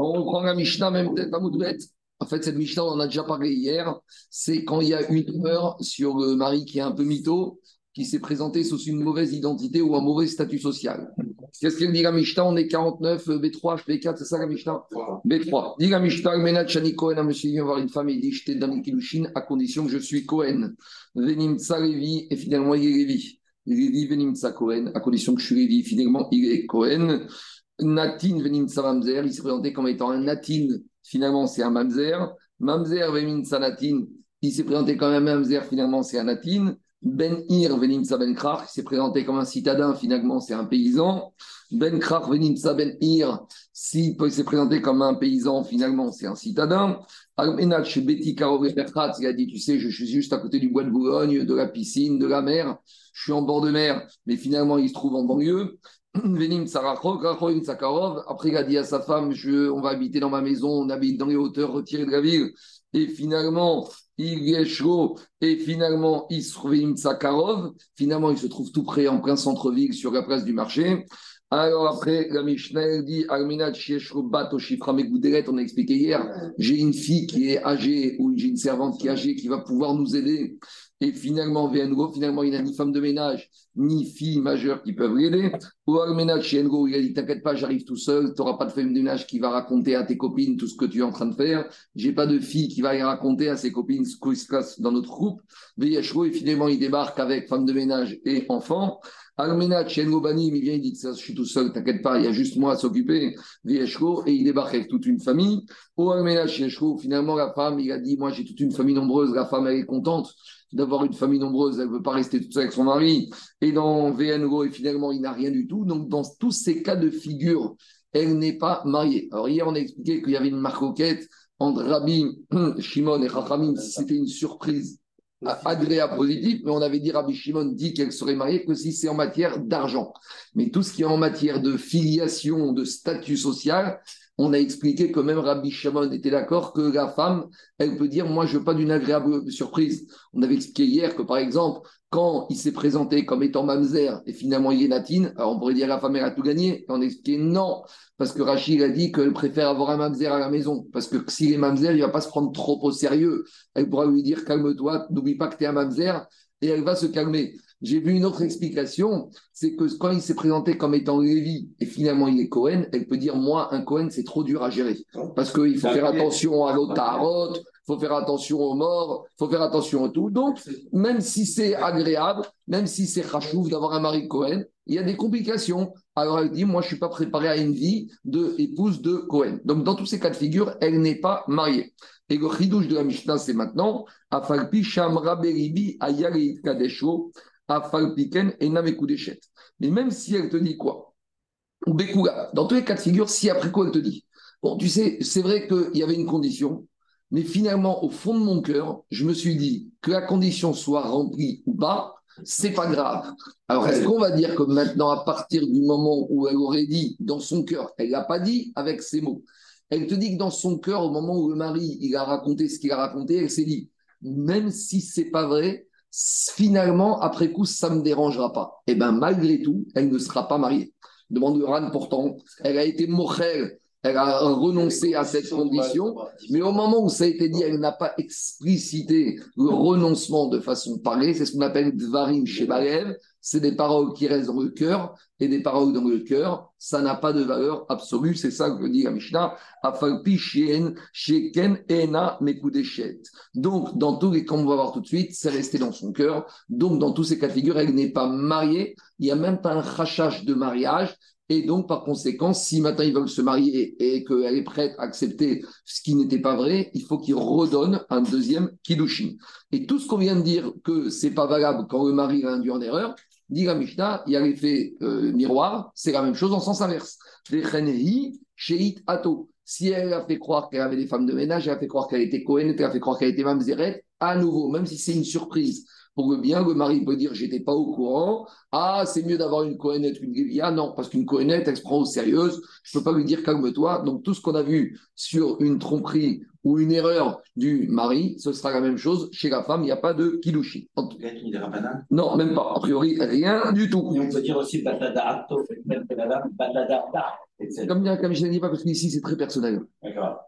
On prend la Mishnah, même peut-être à Moudbet. En fait, cette Mishnah, on en a déjà parlé hier. C'est quand il y a une heure sur le mari qui est un peu mytho, qui s'est présenté sous une mauvaise identité ou un mauvais statut social. Qu'est-ce qu'elle dit la Mishnah? On est 49, B3, B4, c'est ça la Mishnah? B3. Dit la Mishnah, Menat Shani Cohen, un monsieur vient voir une femme et il dit Je t'ai donné Kilushin à condition que je suis Cohen. Venim Levi, et finalement il est Lévi. Lévi Venim Cohen, à condition que je suis Lévi, finalement il est Cohen. Natin Venim Mamzer, il s'est présenté comme étant un Natin, finalement c'est un Mamzer. Mamzer Venim Natin, il s'est présenté comme un Mamzer, finalement c'est un Natin. Ben Ir Venimsa Ben Krach, il s'est présenté comme un citadin, finalement c'est un paysan. Ben Krach Venimsa Ben Ir, s'il s'est présenté comme un paysan, finalement c'est un citadin. Almenach Beti il a dit Tu sais, je suis juste à côté du bois de Boulogne, de la piscine, de la mer, je suis en bord de mer, mais finalement il se trouve en banlieue. Après il a dit à sa femme je, On va habiter dans ma maison, on habite dans les hauteurs retirées de la ville. Et finalement, il est chaud et finalement il se trouve Sakarov. Finalement, il se trouve tout près en plein centre-ville sur la place du marché. Alors après, la Mishnah dit Alminat Bat on a expliqué hier, j'ai une fille qui est âgée ou j'ai une servante qui est âgée qui va pouvoir nous aider. Et finalement, VNGO, finalement, il n'a ni femme de ménage, ni fille majeure qui peuvent l'aider. Ou Alminat chez il a dit T'inquiète pas, j'arrive tout seul, tu n'auras pas de femme de ménage qui va raconter à tes copines tout ce que tu es en train de faire. J'ai pas de fille qui va y raconter à ses copines ce qui se passe dans notre groupe. VHO, et finalement, il débarque avec femme de ménage et enfant. Almena Banim, il vient, il dit ça, je suis tout seul, t'inquiète pas, il y a juste moi à s'occuper, et il débarque avec toute une famille. Au Almena finalement, la femme, il a dit, moi j'ai toute une famille nombreuse, la femme, elle est contente d'avoir une famille nombreuse, elle ne veut pas rester toute seule avec son mari. Et dans VNGO, et finalement, il n'a rien du tout. Donc, dans tous ces cas de figure, elle n'est pas mariée. Alors, hier, on a expliqué qu'il y avait une marcoquette entre Rabbi Shimon et Chachamim, si c'était une surprise agréable, positif, mais on avait dit, Rabbi Shimon dit qu'elle serait mariée que si c'est en matière d'argent. Mais tout ce qui est en matière de filiation, de statut social, on a expliqué que même Rabbi Shimon était d'accord que la femme, elle peut dire, moi, je veux pas d'une agréable surprise. On avait expliqué hier que, par exemple, quand il s'est présenté comme étant mamzer et finalement il est natine, alors on pourrait dire la femme elle a tout gagné. Et on a expliqué non, parce que Rachid a dit qu'elle préfère avoir un mamzer à la maison, parce que s'il est mamzer, il va pas se prendre trop au sérieux. Elle pourra lui dire calme-toi, n'oublie pas que tu un mamzer, et elle va se calmer. J'ai vu une autre explication, c'est que quand il s'est présenté comme étant Lévi et finalement il est Cohen, elle peut dire moi un Cohen c'est trop dur à gérer parce qu'il faut faire attention à l'otarot, faut faire attention aux morts, faut faire attention à tout. Donc, même si c'est agréable, même si c'est rachouf d'avoir un mari Cohen, il y a des complications. Alors elle dit, moi, je suis pas préparé à une vie de épouse de Cohen. Donc, dans tous ces cas de figure, elle n'est pas mariée. Et le chidouche de la Mishnah, c'est maintenant, Afalpi Shamra Beribi Ayari Kadesho, Afalpiken et Namekudeshet. Mais même si elle te dit quoi? Ou Bekouga, dans tous les cas de figure, si après quoi elle te dit Bon, tu sais, c'est vrai qu'il y avait une condition, mais finalement, au fond de mon cœur, je me suis dit que la condition soit remplie ou pas, c'est pas grave. Alors, est-ce qu'on va dire que maintenant, à partir du moment où elle aurait dit dans son cœur, elle l'a pas dit avec ses mots, elle te dit que dans son cœur, au moment où le mari il a raconté ce qu'il a raconté, elle s'est dit, même si c'est pas vrai, finalement, après coup, ça me dérangera pas. Et eh bien, malgré tout, elle ne sera pas mariée. Demande Ran, pourtant, elle a été mochelle elle a renoncé à cette condition, mais au moment où ça a été dit, elle n'a pas explicité le renoncement de façon parlée. C'est ce qu'on appelle dvarim chez Balev. C'est des paroles qui restent dans le cœur, et des paroles dans le cœur, ça n'a pas de valeur absolue. C'est ça que dit la Mishnah. Donc, dans tous les, comme on va voir tout de suite, c'est resté dans son cœur. Donc, dans tous ces cas de figure, elle n'est pas mariée. Il n'y a même pas un rachage de mariage. Et donc, par conséquent, si maintenant ils veulent se marier et qu'elle est prête à accepter ce qui n'était pas vrai, il faut qu'il redonne un deuxième kiddushin. Et tout ce qu'on vient de dire que c'est pas valable quand le mari a induit en erreur, dit la Mishnah, il y a l'effet euh, miroir, c'est la même chose en sens inverse. ato. Si elle a fait croire qu'elle avait des femmes de ménage, elle a fait croire qu'elle était Cohen, elle a fait croire qu'elle était Mamzeret, à nouveau, même si c'est une surprise, pour le bien, le mari peut dire j'étais pas au courant. Ah, c'est mieux d'avoir une cohérente qu'une Lévia. Non, parce qu'une cohérente, elle se prend au sérieux. Je peux pas lui dire calme-toi. Donc tout ce qu'on a vu sur une tromperie ou une erreur du mari, ce sera la même chose. Chez la femme, il n'y a pas de kilouchi. Non, même pas. A priori, rien du tout. Et on peut dire aussi batada Comme comme je ne dis pas, parce qu'ici, c'est très personnel. D'accord.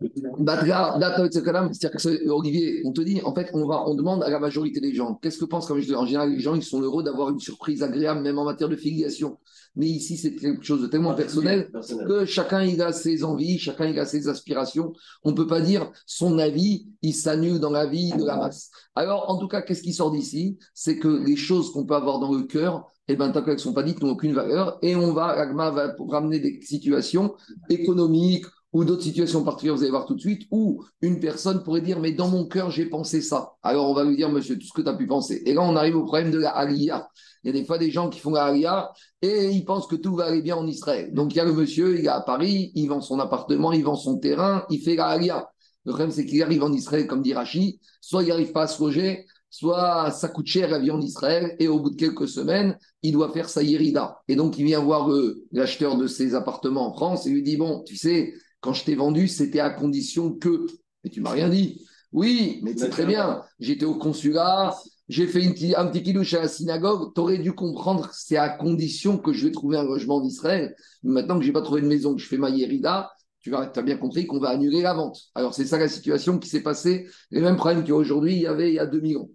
C'est-à-dire que Olivier, on te dit, en fait, on, va, on demande à la majorité des gens, qu'est-ce que pensent, comme je dis, en général, les gens, ils sont heureux d'avoir une surprise agréable, même en matière de filiation. Mais ici, c'est quelque chose de tellement personnel, que chacun, il a ses envies, chacun, il a ses aspirations. On ne peut pas dire son avis, il s'annule dans la vie de la masse. Alors, en tout cas, qu'est-ce qui sort d'ici? C'est que les choses qu'on peut avoir dans le cœur, eh ben, tant qu'elles ne sont pas dites, n'ont aucune valeur. Et on va, l'agma va ramener des situations économiques, ou d'autres situations particulières, vous allez voir tout de suite, où une personne pourrait dire, mais dans mon cœur, j'ai pensé ça. Alors on va lui dire, monsieur, tout ce que tu as pu penser. Et là, on arrive au problème de la Aliyah. Il y a des fois des gens qui font la Aliyah et ils pensent que tout va aller bien en Israël. Donc il y a le monsieur, il est à Paris, il vend son appartement, il vend son terrain, il fait la Aliyah. Le problème, c'est qu'il arrive en Israël, comme dit Rachi, soit il n'arrive pas à se loger, soit ça coûte cher la vie en Israël, et au bout de quelques semaines, il doit faire sa yérida. Et donc, il vient voir l'acheteur de ses appartements en France et lui dit, bon, tu sais, quand je t'ai vendu, c'était à condition que. Mais tu m'as rien dit. Oui, mais c'est très bien. J'étais au consulat, j'ai fait un petit kidouche à la synagogue. Tu aurais dû comprendre, c'est à condition que je vais trouver un logement en Israël. Maintenant que je n'ai pas trouvé de maison, que je fais ma yérida, tu as bien compris qu'on va annuler la vente. Alors, c'est ça la situation qui s'est passée, les mêmes problèmes qu'aujourd'hui, il y avait il y a 2000 ans.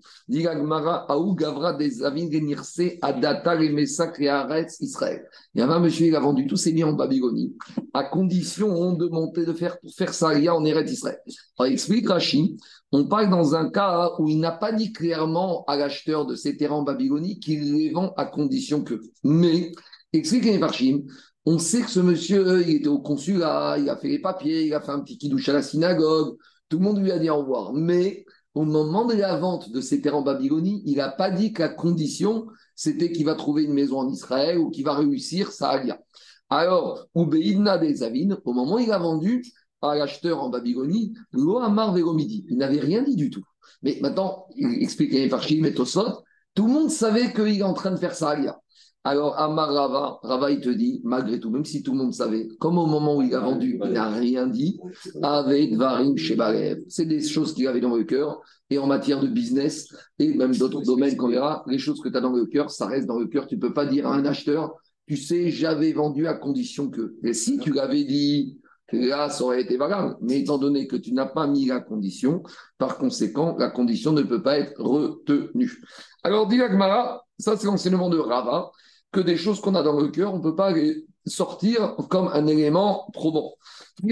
Israël. Il y avait un monsieur, il a vendu tous ses biens en Babylonie, à condition de monter, de faire, pour faire ça, il y a en Eretz Israël. Alors, explique Rachid, on parle dans un cas où il n'a pas dit clairement à l'acheteur de ces terrains en Babylonie qu'il les vend à condition que. Mais, explique Rachid, on sait que ce monsieur, il était au consulat, il a fait les papiers, il a fait un petit kidouche à la synagogue, tout le monde lui a dit au revoir. Mais au moment de la vente de ses terres en Babylonie, il n'a pas dit que la condition, c'était qu'il va trouver une maison en Israël ou qu'il va réussir sa alia. Alors, Ubeidna des Avines, au moment où il a vendu à l'acheteur en Babylonie, Lohamar Véromidi, il n'avait rien dit du tout. Mais maintenant, il explique les Farshim et Tosot, tout le monde savait qu'il est en train de faire sa alia. Alors, Amar Rava, Rava, il te dit, malgré tout, même si tout le monde savait, comme au moment où il a vendu, il n'a rien dit, avec Varim chez C'est des choses qu'il avait dans le cœur. Et en matière de business et même d'autres domaines qu'on verra, les choses que tu as dans le cœur, ça reste dans le cœur. Tu ne peux pas dire à un acheteur, tu sais, j'avais vendu à condition que. Et si tu l'avais dit, là, ça aurait été valable. Mais étant donné que tu n'as pas mis la condition, par conséquent, la condition ne peut pas être retenue. Alors, dit ça c'est l'enseignement de Rava que des choses qu'on a dans le cœur, on ne peut pas les sortir comme un élément probant. D'où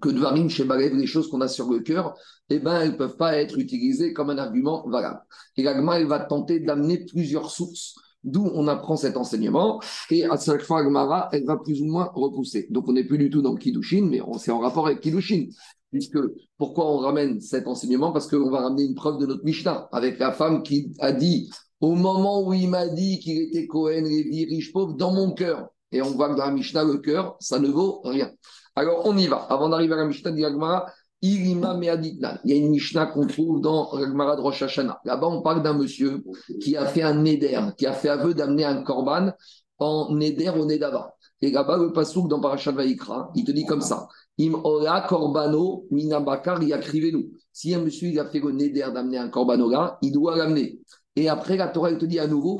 que Dvarim chez les choses qu'on a sur le cœur, eh ben, elles ne peuvent pas être utilisées comme un argument valable. Et l'agma, elle va tenter d'amener plusieurs sources, d'où on apprend cet enseignement, et à chaque fois, l'agmara, elle va plus ou moins repousser. Donc, on n'est plus du tout dans Kiddushin, mais c'est en rapport avec Kiddushin. Puisque, pourquoi on ramène cet enseignement? Parce qu'on va ramener une preuve de notre Mishnah, avec la femme qui a dit, au moment où il m'a dit qu'il était Cohen, Lévi, riche, pauvre, dans mon cœur. Et on voit que dans la Mishnah, le cœur, ça ne vaut rien. Alors, on y va. Avant d'arriver à la Mishnah d'Yagmara, Irima. Il y a une Mishnah qu'on trouve dans Yagmara de Rosh Hashanah. Là-bas, on parle d'un monsieur qui a fait un Neder, qui a fait aveu d'amener un Korban en Neder au Nedava. Et là-bas, le Pasouk dans Parashat Vaikra, il te dit comme ça Im ora corbano minabakar nous Si un monsieur il a fait le neder d'amener un corbano là, il doit l'amener. Et après, la Torah, te dit à nouveau,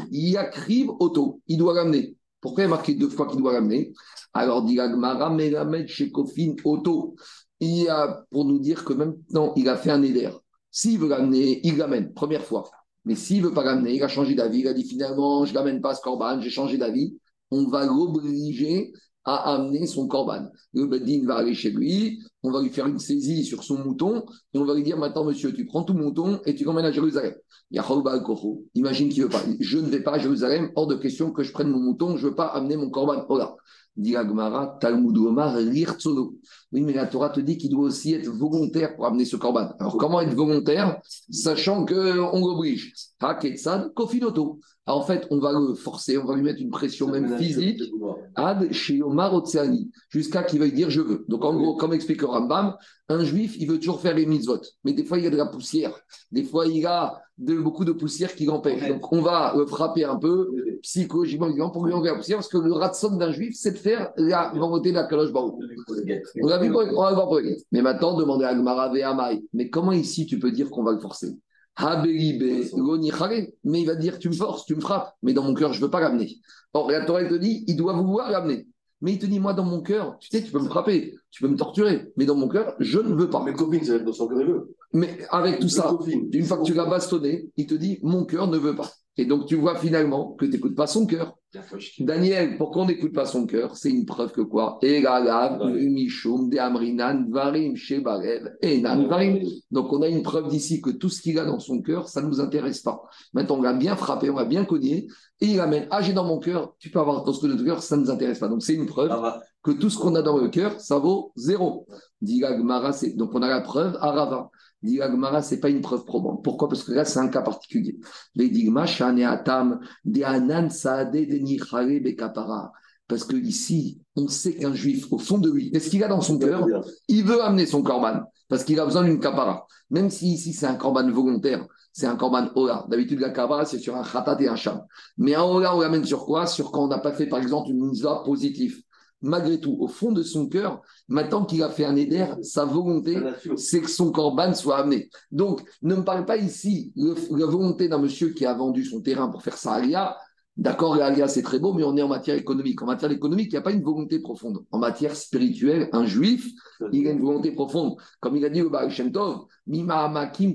crive auto, il doit l'amener. Pourquoi il a marqué deux fois qu'il doit l'amener? Alors, dit Agmara, Melamed chez Kofin auto. Il a pour nous dire que maintenant, il a fait un neder. S'il veut l'amener, il l'amène, première fois. Mais s'il ne veut pas l'amener, il a changé d'avis, il a dit finalement, je ne l'amène pas ce corban, j'ai changé d'avis. On va l'obliger à amener son corban. Le Bedin va aller chez lui, on va lui faire une saisie sur son mouton, et on va lui dire maintenant, monsieur, tu prends tout mouton et tu l'emmènes à Jérusalem. Imagine qu'il ne veut pas. Je ne vais pas à Jérusalem, hors de question que je prenne mon mouton, je ne veux pas amener mon corban. Oh là. Dit Talmud Omar, Oui, mais la Torah te dit qu'il doit aussi être volontaire pour amener ce corban. Alors, comment être volontaire, sachant qu'on l'oblige Haketsad, Kofinoto. En fait, on va le forcer, on va lui mettre une pression même physique, ad chez Omar jusqu'à qu'il veuille dire je veux. Donc, en gros, comme explique Rambam, un juif, il veut toujours faire les mitzvot. Mais des fois, il y a de la poussière. Des fois, il y a de, beaucoup de poussière qui l'empêche. Donc, on va le frapper un peu, psychologiquement, pour lui enlever la poussière, parce que le ratson d'un juif, c'est de faire la volonté de la Baruch. On va voir pour les Mais maintenant, demandez à Gmara Amai. Mais comment ici, tu peux dire qu'on va le forcer? Mais il va dire tu me forces, tu me frappes, mais dans mon cœur, je ne veux pas l'amener. Or, la Torah te dit, il doit vouloir l'amener. Mais il te dit, moi, dans mon cœur, tu sais, tu peux me frapper, tu peux me torturer, mais dans mon cœur, je ne veux pas. Mais copine, c'est dans son cœur, il veut. Mais avec tout ça, une fois que tu l'as bastonné, il te dit, mon cœur ne veut pas. Et donc, tu vois finalement que tu n'écoutes pas son cœur. Daniel, pourquoi on n'écoute pas son cœur C'est une preuve que quoi? Donc, on a une preuve d'ici que tout ce qu'il a dans son cœur, ça ne nous intéresse pas. Maintenant, on l'a bien frappé, on l'a bien cogné, et il amène Ah, j'ai dans mon cœur, tu peux avoir dans ce que ton cœur, ça ne nous intéresse pas. Donc, c'est une preuve que tout ce qu'on a dans le cœur, ça vaut zéro. Donc, on a la preuve à Dit ce n'est pas une preuve probante. Pourquoi? Parce que là, c'est un cas particulier. Parce que ici, on sait qu'un juif, au fond de lui, qu'est-ce qu'il a dans son cœur? Il veut amener son corban, parce qu'il a besoin d'une kapara. Même si ici, c'est un corban volontaire, c'est un corban ola. D'habitude, la kapara, c'est sur un khatat et un sham. Mais un ola, on l'amène sur quoi? Sur quand on n'a pas fait, par exemple, une mitzvah positive malgré tout, au fond de son cœur, maintenant qu'il a fait un éder, sa volonté, c'est que son corban soit amené. Donc, ne me parle pas ici de la volonté d'un monsieur qui a vendu son terrain pour faire sa alia. D'accord, l'alia c'est très beau, mais on est en matière économique. En matière économique, il n'y a pas une volonté profonde. En matière spirituelle, un juif, il a une volonté profonde. Comme il a dit au Baal Shem Tov, Mima Amakim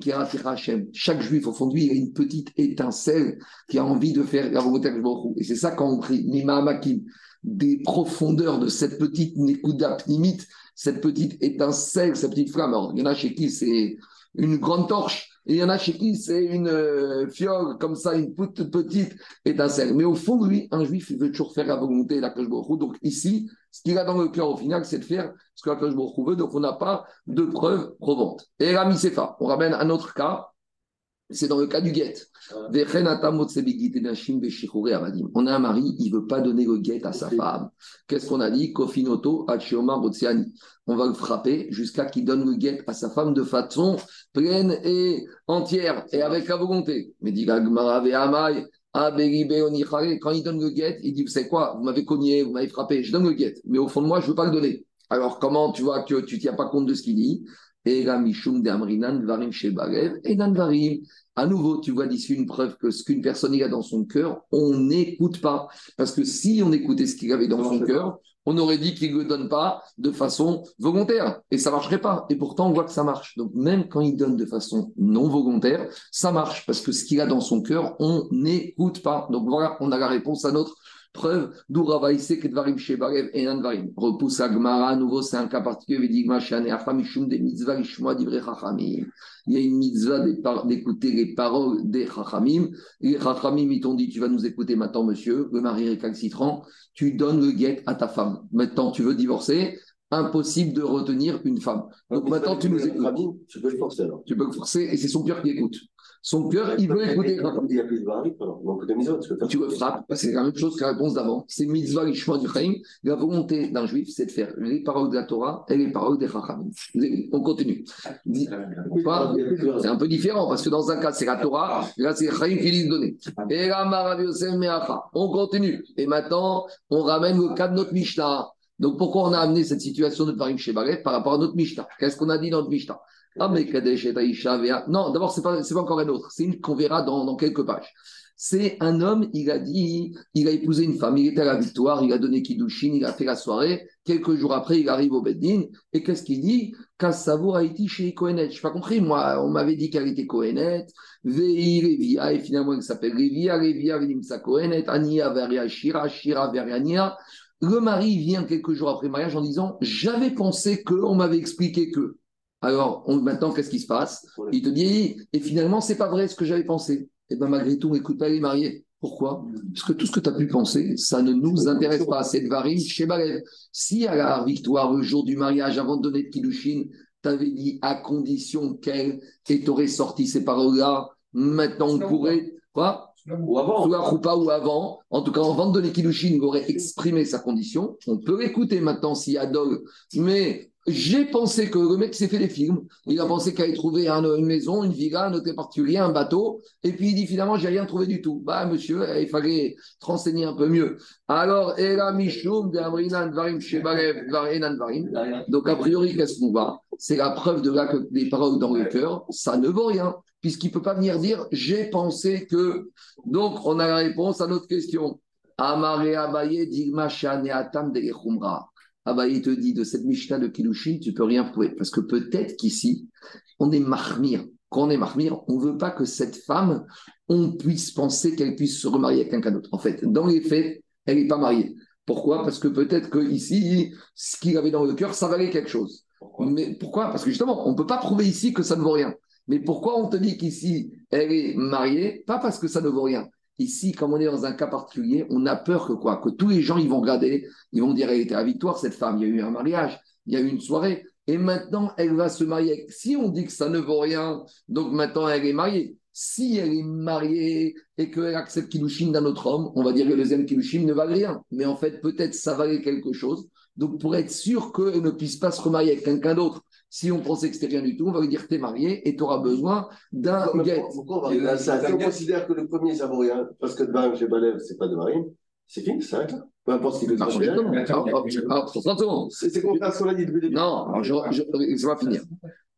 Chaque juif, au fond de lui, il a une petite étincelle qui a envie de faire la volonté de Et c'est ça qu'on prie, Mima Amakim des profondeurs de cette petite Nekuda Pnimite, cette petite étincelle, cette petite flamme. Alors, il y en a chez qui c'est une grande torche, et il y en a chez qui c'est une euh, fiole, comme ça, une toute petite étincelle. Mais au fond lui, un juif, il veut toujours faire la volonté de la Donc ici, ce qu'il a dans le cœur au final, c'est de faire ce que la Kosh veut, donc on n'a pas de preuves provantes. Et la Misefa, on ramène un autre cas, c'est dans le cas du guet. On a un mari, il ne veut pas donner le guet à sa femme. Qu'est-ce qu'on a dit? Kofinoto On va le frapper jusqu'à qu'il donne le guet à sa femme de façon pleine et entière et avec la volonté. Mais dit quand il donne le guet, il dit Vous savez quoi? Vous m'avez cogné, vous m'avez frappé, je donne le guet. Mais au fond de moi, je ne veux pas le donner. Alors comment tu vois que tu ne tiens pas compte de ce qu'il dit? À nouveau, tu vois d'ici une preuve que ce qu'une personne a dans son cœur, on n'écoute pas. Parce que si on écoutait ce qu'il avait dans son cœur, on aurait dit qu'il ne le donne pas de façon volontaire. Et ça ne marcherait pas. Et pourtant, on voit que ça marche. Donc, même quand il donne de façon non volontaire, ça marche. Parce que ce qu'il a dans son cœur, on n'écoute pas. Donc, voilà, on a la réponse à notre Preuve, d'Ouravaïse, Kedvarim Shebarev et. Repousse Agmara, à nouveau, c'est un cas particulier, Shane des mitzvah d'Ivre Chachamim. Il y a une mitzvah d'écouter les paroles des Chachamim. Les Chachamim, ils t'ont dit, tu vas nous écouter maintenant, monsieur, le mari récalcitrant, tu donnes le guet à ta femme. Maintenant, tu veux divorcer, impossible de retenir une femme. Donc maintenant, tu nous écoutes. Tu peux le forcer alors. Tu peux le forcer et c'est son cœur qui écoute. Son cœur, il veut écouter. Il y a plus de barit, alors. Donc, de mitzvah, tu le frappes. C'est la même chose que la réponse d'avant. C'est mitzvah, l'ishma du chaim. La volonté d'un juif, c'est de faire les paroles de la Torah et les paroles des chachamim. On continue. C'est un peu différent parce que dans un cas, c'est la Torah, là, c'est chaim qui lui donné. Et On continue. Et maintenant, on ramène le cas de notre Mishnah. Donc, pourquoi on a amené cette situation de Parim Shebaret par rapport à notre Mishnah? Qu'est-ce qu'on a dit dans notre Mishnah? Ah, mais Non, d'abord, ce n'est pas, pas, encore un autre. C'est une qu'on verra dans, dans, quelques pages. C'est un homme, il a dit, il a épousé une femme, il était à la victoire, il a donné Kiddushin, il a fait la soirée. Quelques jours après, il arrive au Beddin. Et qu'est-ce qu'il dit? Kassavo Haïti chez Kohenet. Je n'ai pas compris. Moi, on m'avait dit qu'elle était Kohenet. Vei Revia. Et finalement, elle s'appelle Revia. Revia, Venimsa Kohenet. Ania, Veria, Shira, Shira, Veria, Le mari vient quelques jours après le mariage en disant J'avais pensé que, on m'avait expliqué que. Alors, maintenant, qu'est-ce qui se passe? Il te dit, et finalement, c'est pas vrai ce que j'avais pensé. Et eh bien, malgré tout, écoute pas, les mariés. Pourquoi? Parce que tout ce que tu as pu penser, ça ne nous intéresse pas. C'est varie chez Balev. Si à la victoire, le jour du mariage, avant de donner de Kiddushin, tu avais dit à condition qu'elle t'aurait sorti ces paroles-là, maintenant on pourrait. Quoi? Ou avant. ou avant. En tout cas, avant de donner Kiddushin, il aurait exprimé sa condition. On peut écouter maintenant s'il y a dog, mais J'ai pensé que le mec s'est fait des films. Il a pensé qu'il allait trouver un- une maison, une villa, un hôtel particulier, un bateau. Et puis il dit finalement, j'ai rien trouvé du tout. Bah, monsieur, eh, il fallait renseigner un peu mieux. Alors, de. Donc, a priori, qu'est-ce qu'on va C'est la preuve de là que les paroles dans le cœur, ça ne vaut rien. Puisqu'il ne peut pas venir dire j'ai pensé que. Donc, on a la réponse à notre question. Amare Digma Atam de Echumra. Abaye te dit de cette Mishnah de Kilushin, tu peux rien prouver. Parce que peut-être qu'ici, on est marmire. Quand on est marmire, on ne veut pas que cette femme, on puisse penser qu'elle puisse se remarier avec quelqu'un d'autre. En fait, dans les faits, elle n'est pas mariée. Pourquoi? Parce que peut-être qu'ici, ce qu'il avait dans le cœur, ça valait quelque chose. Mais pourquoi? Parce que justement, on ne peut pas prouver ici que ça ne vaut rien. Mais pourquoi on te dit qu'ici, elle est mariée? Pas parce que ça ne vaut rien. Ici, comme on est dans un cas particulier, on a peur que quoi Que tous les gens, ils vont regarder, ils vont dire, elle était à victoire, cette femme, il y a eu un mariage, il y a eu une soirée, et maintenant, elle va se marier. Si on dit que ça ne vaut rien, donc maintenant, elle est mariée. Si elle est mariée et qu'elle accepte Kilushin d'un autre homme, on va dire que le deuxième Kilushin ne valait rien. Mais en fait, peut-être ça valait quelque chose. Donc, pour être sûr qu'elle ne puisse pas se remarier avec quelqu'un d'autre, si on pensait que c'était rien du tout, on va lui dire t'es marié et tu auras besoin d'un Pourquoi- guet. Pourquoi on va arriver à ça Si on considère que le premier, ça vaut rien, parce que de Barim chez Balev, c'est pas de Marine, c'est fini, ça s'arrête là. Peu importe ce qu'il veut alors, 30 secondes. C'est c'est contraire à ce qu'on a dit depuis le début. Non, alors je, je, ça va finir.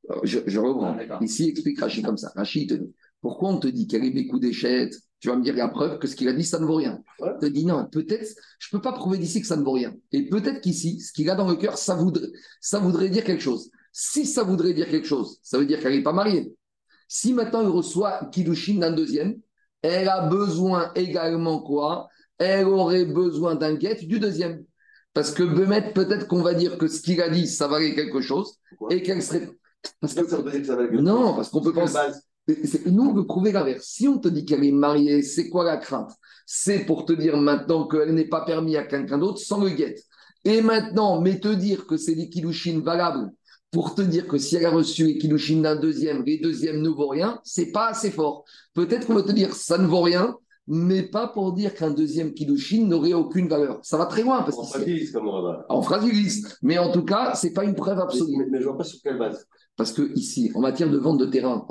Alors, Je, je reprends. Ici, explique Rachid comme ça. Rachid il te dit pourquoi on te dit qu'elle est mes coups d'échette Tu vas me dire la preuve que ce qu'il a dit, ça ne vaut rien. Ouais. Il te dit non, peut-être, je ne peux pas prouver d'ici que ça ne vaut rien. Et peut-être qu'ici, ce qu'il a dans le cœur, ça voudrait, ça voudrait dire quelque chose. Si ça voudrait dire quelque chose, ça veut dire qu'elle n'est pas mariée. Si maintenant il reçoit Kiddushin d'un deuxième, elle a besoin également quoi? Elle aurait besoin d'un guet du deuxième. Parce que Bemet, peut-être qu'on va dire que ce qu'il a dit, ça valait quelque chose Pourquoi? et qu'elle serait. Parce que ça ça valait quelque non, chose. parce qu'on peut penser. Nous, on veut prouver l'inverse. Si on te dit qu'elle est mariée, c'est quoi la crainte? C'est pour te dire maintenant qu'elle n'est pas permise à quelqu'un d'autre sans le guet. Et maintenant, mais te dire que c'est des kilouchines valables pour te dire que si elle a reçu les kilouchines d'un deuxième, les deuxièmes ne vaut rien, c'est pas assez fort. Peut-être qu'on va te dire ça ne vaut rien, mais pas pour dire qu'un deuxième kilouchine n'aurait aucune valeur. Ça va très loin parce On fragilise comme on va. on fragilise. Mais en tout cas, c'est pas une preuve Mais, absolue. mais, mais je vois pas sur quelle base. Parce que ici, en matière de vente de terrain,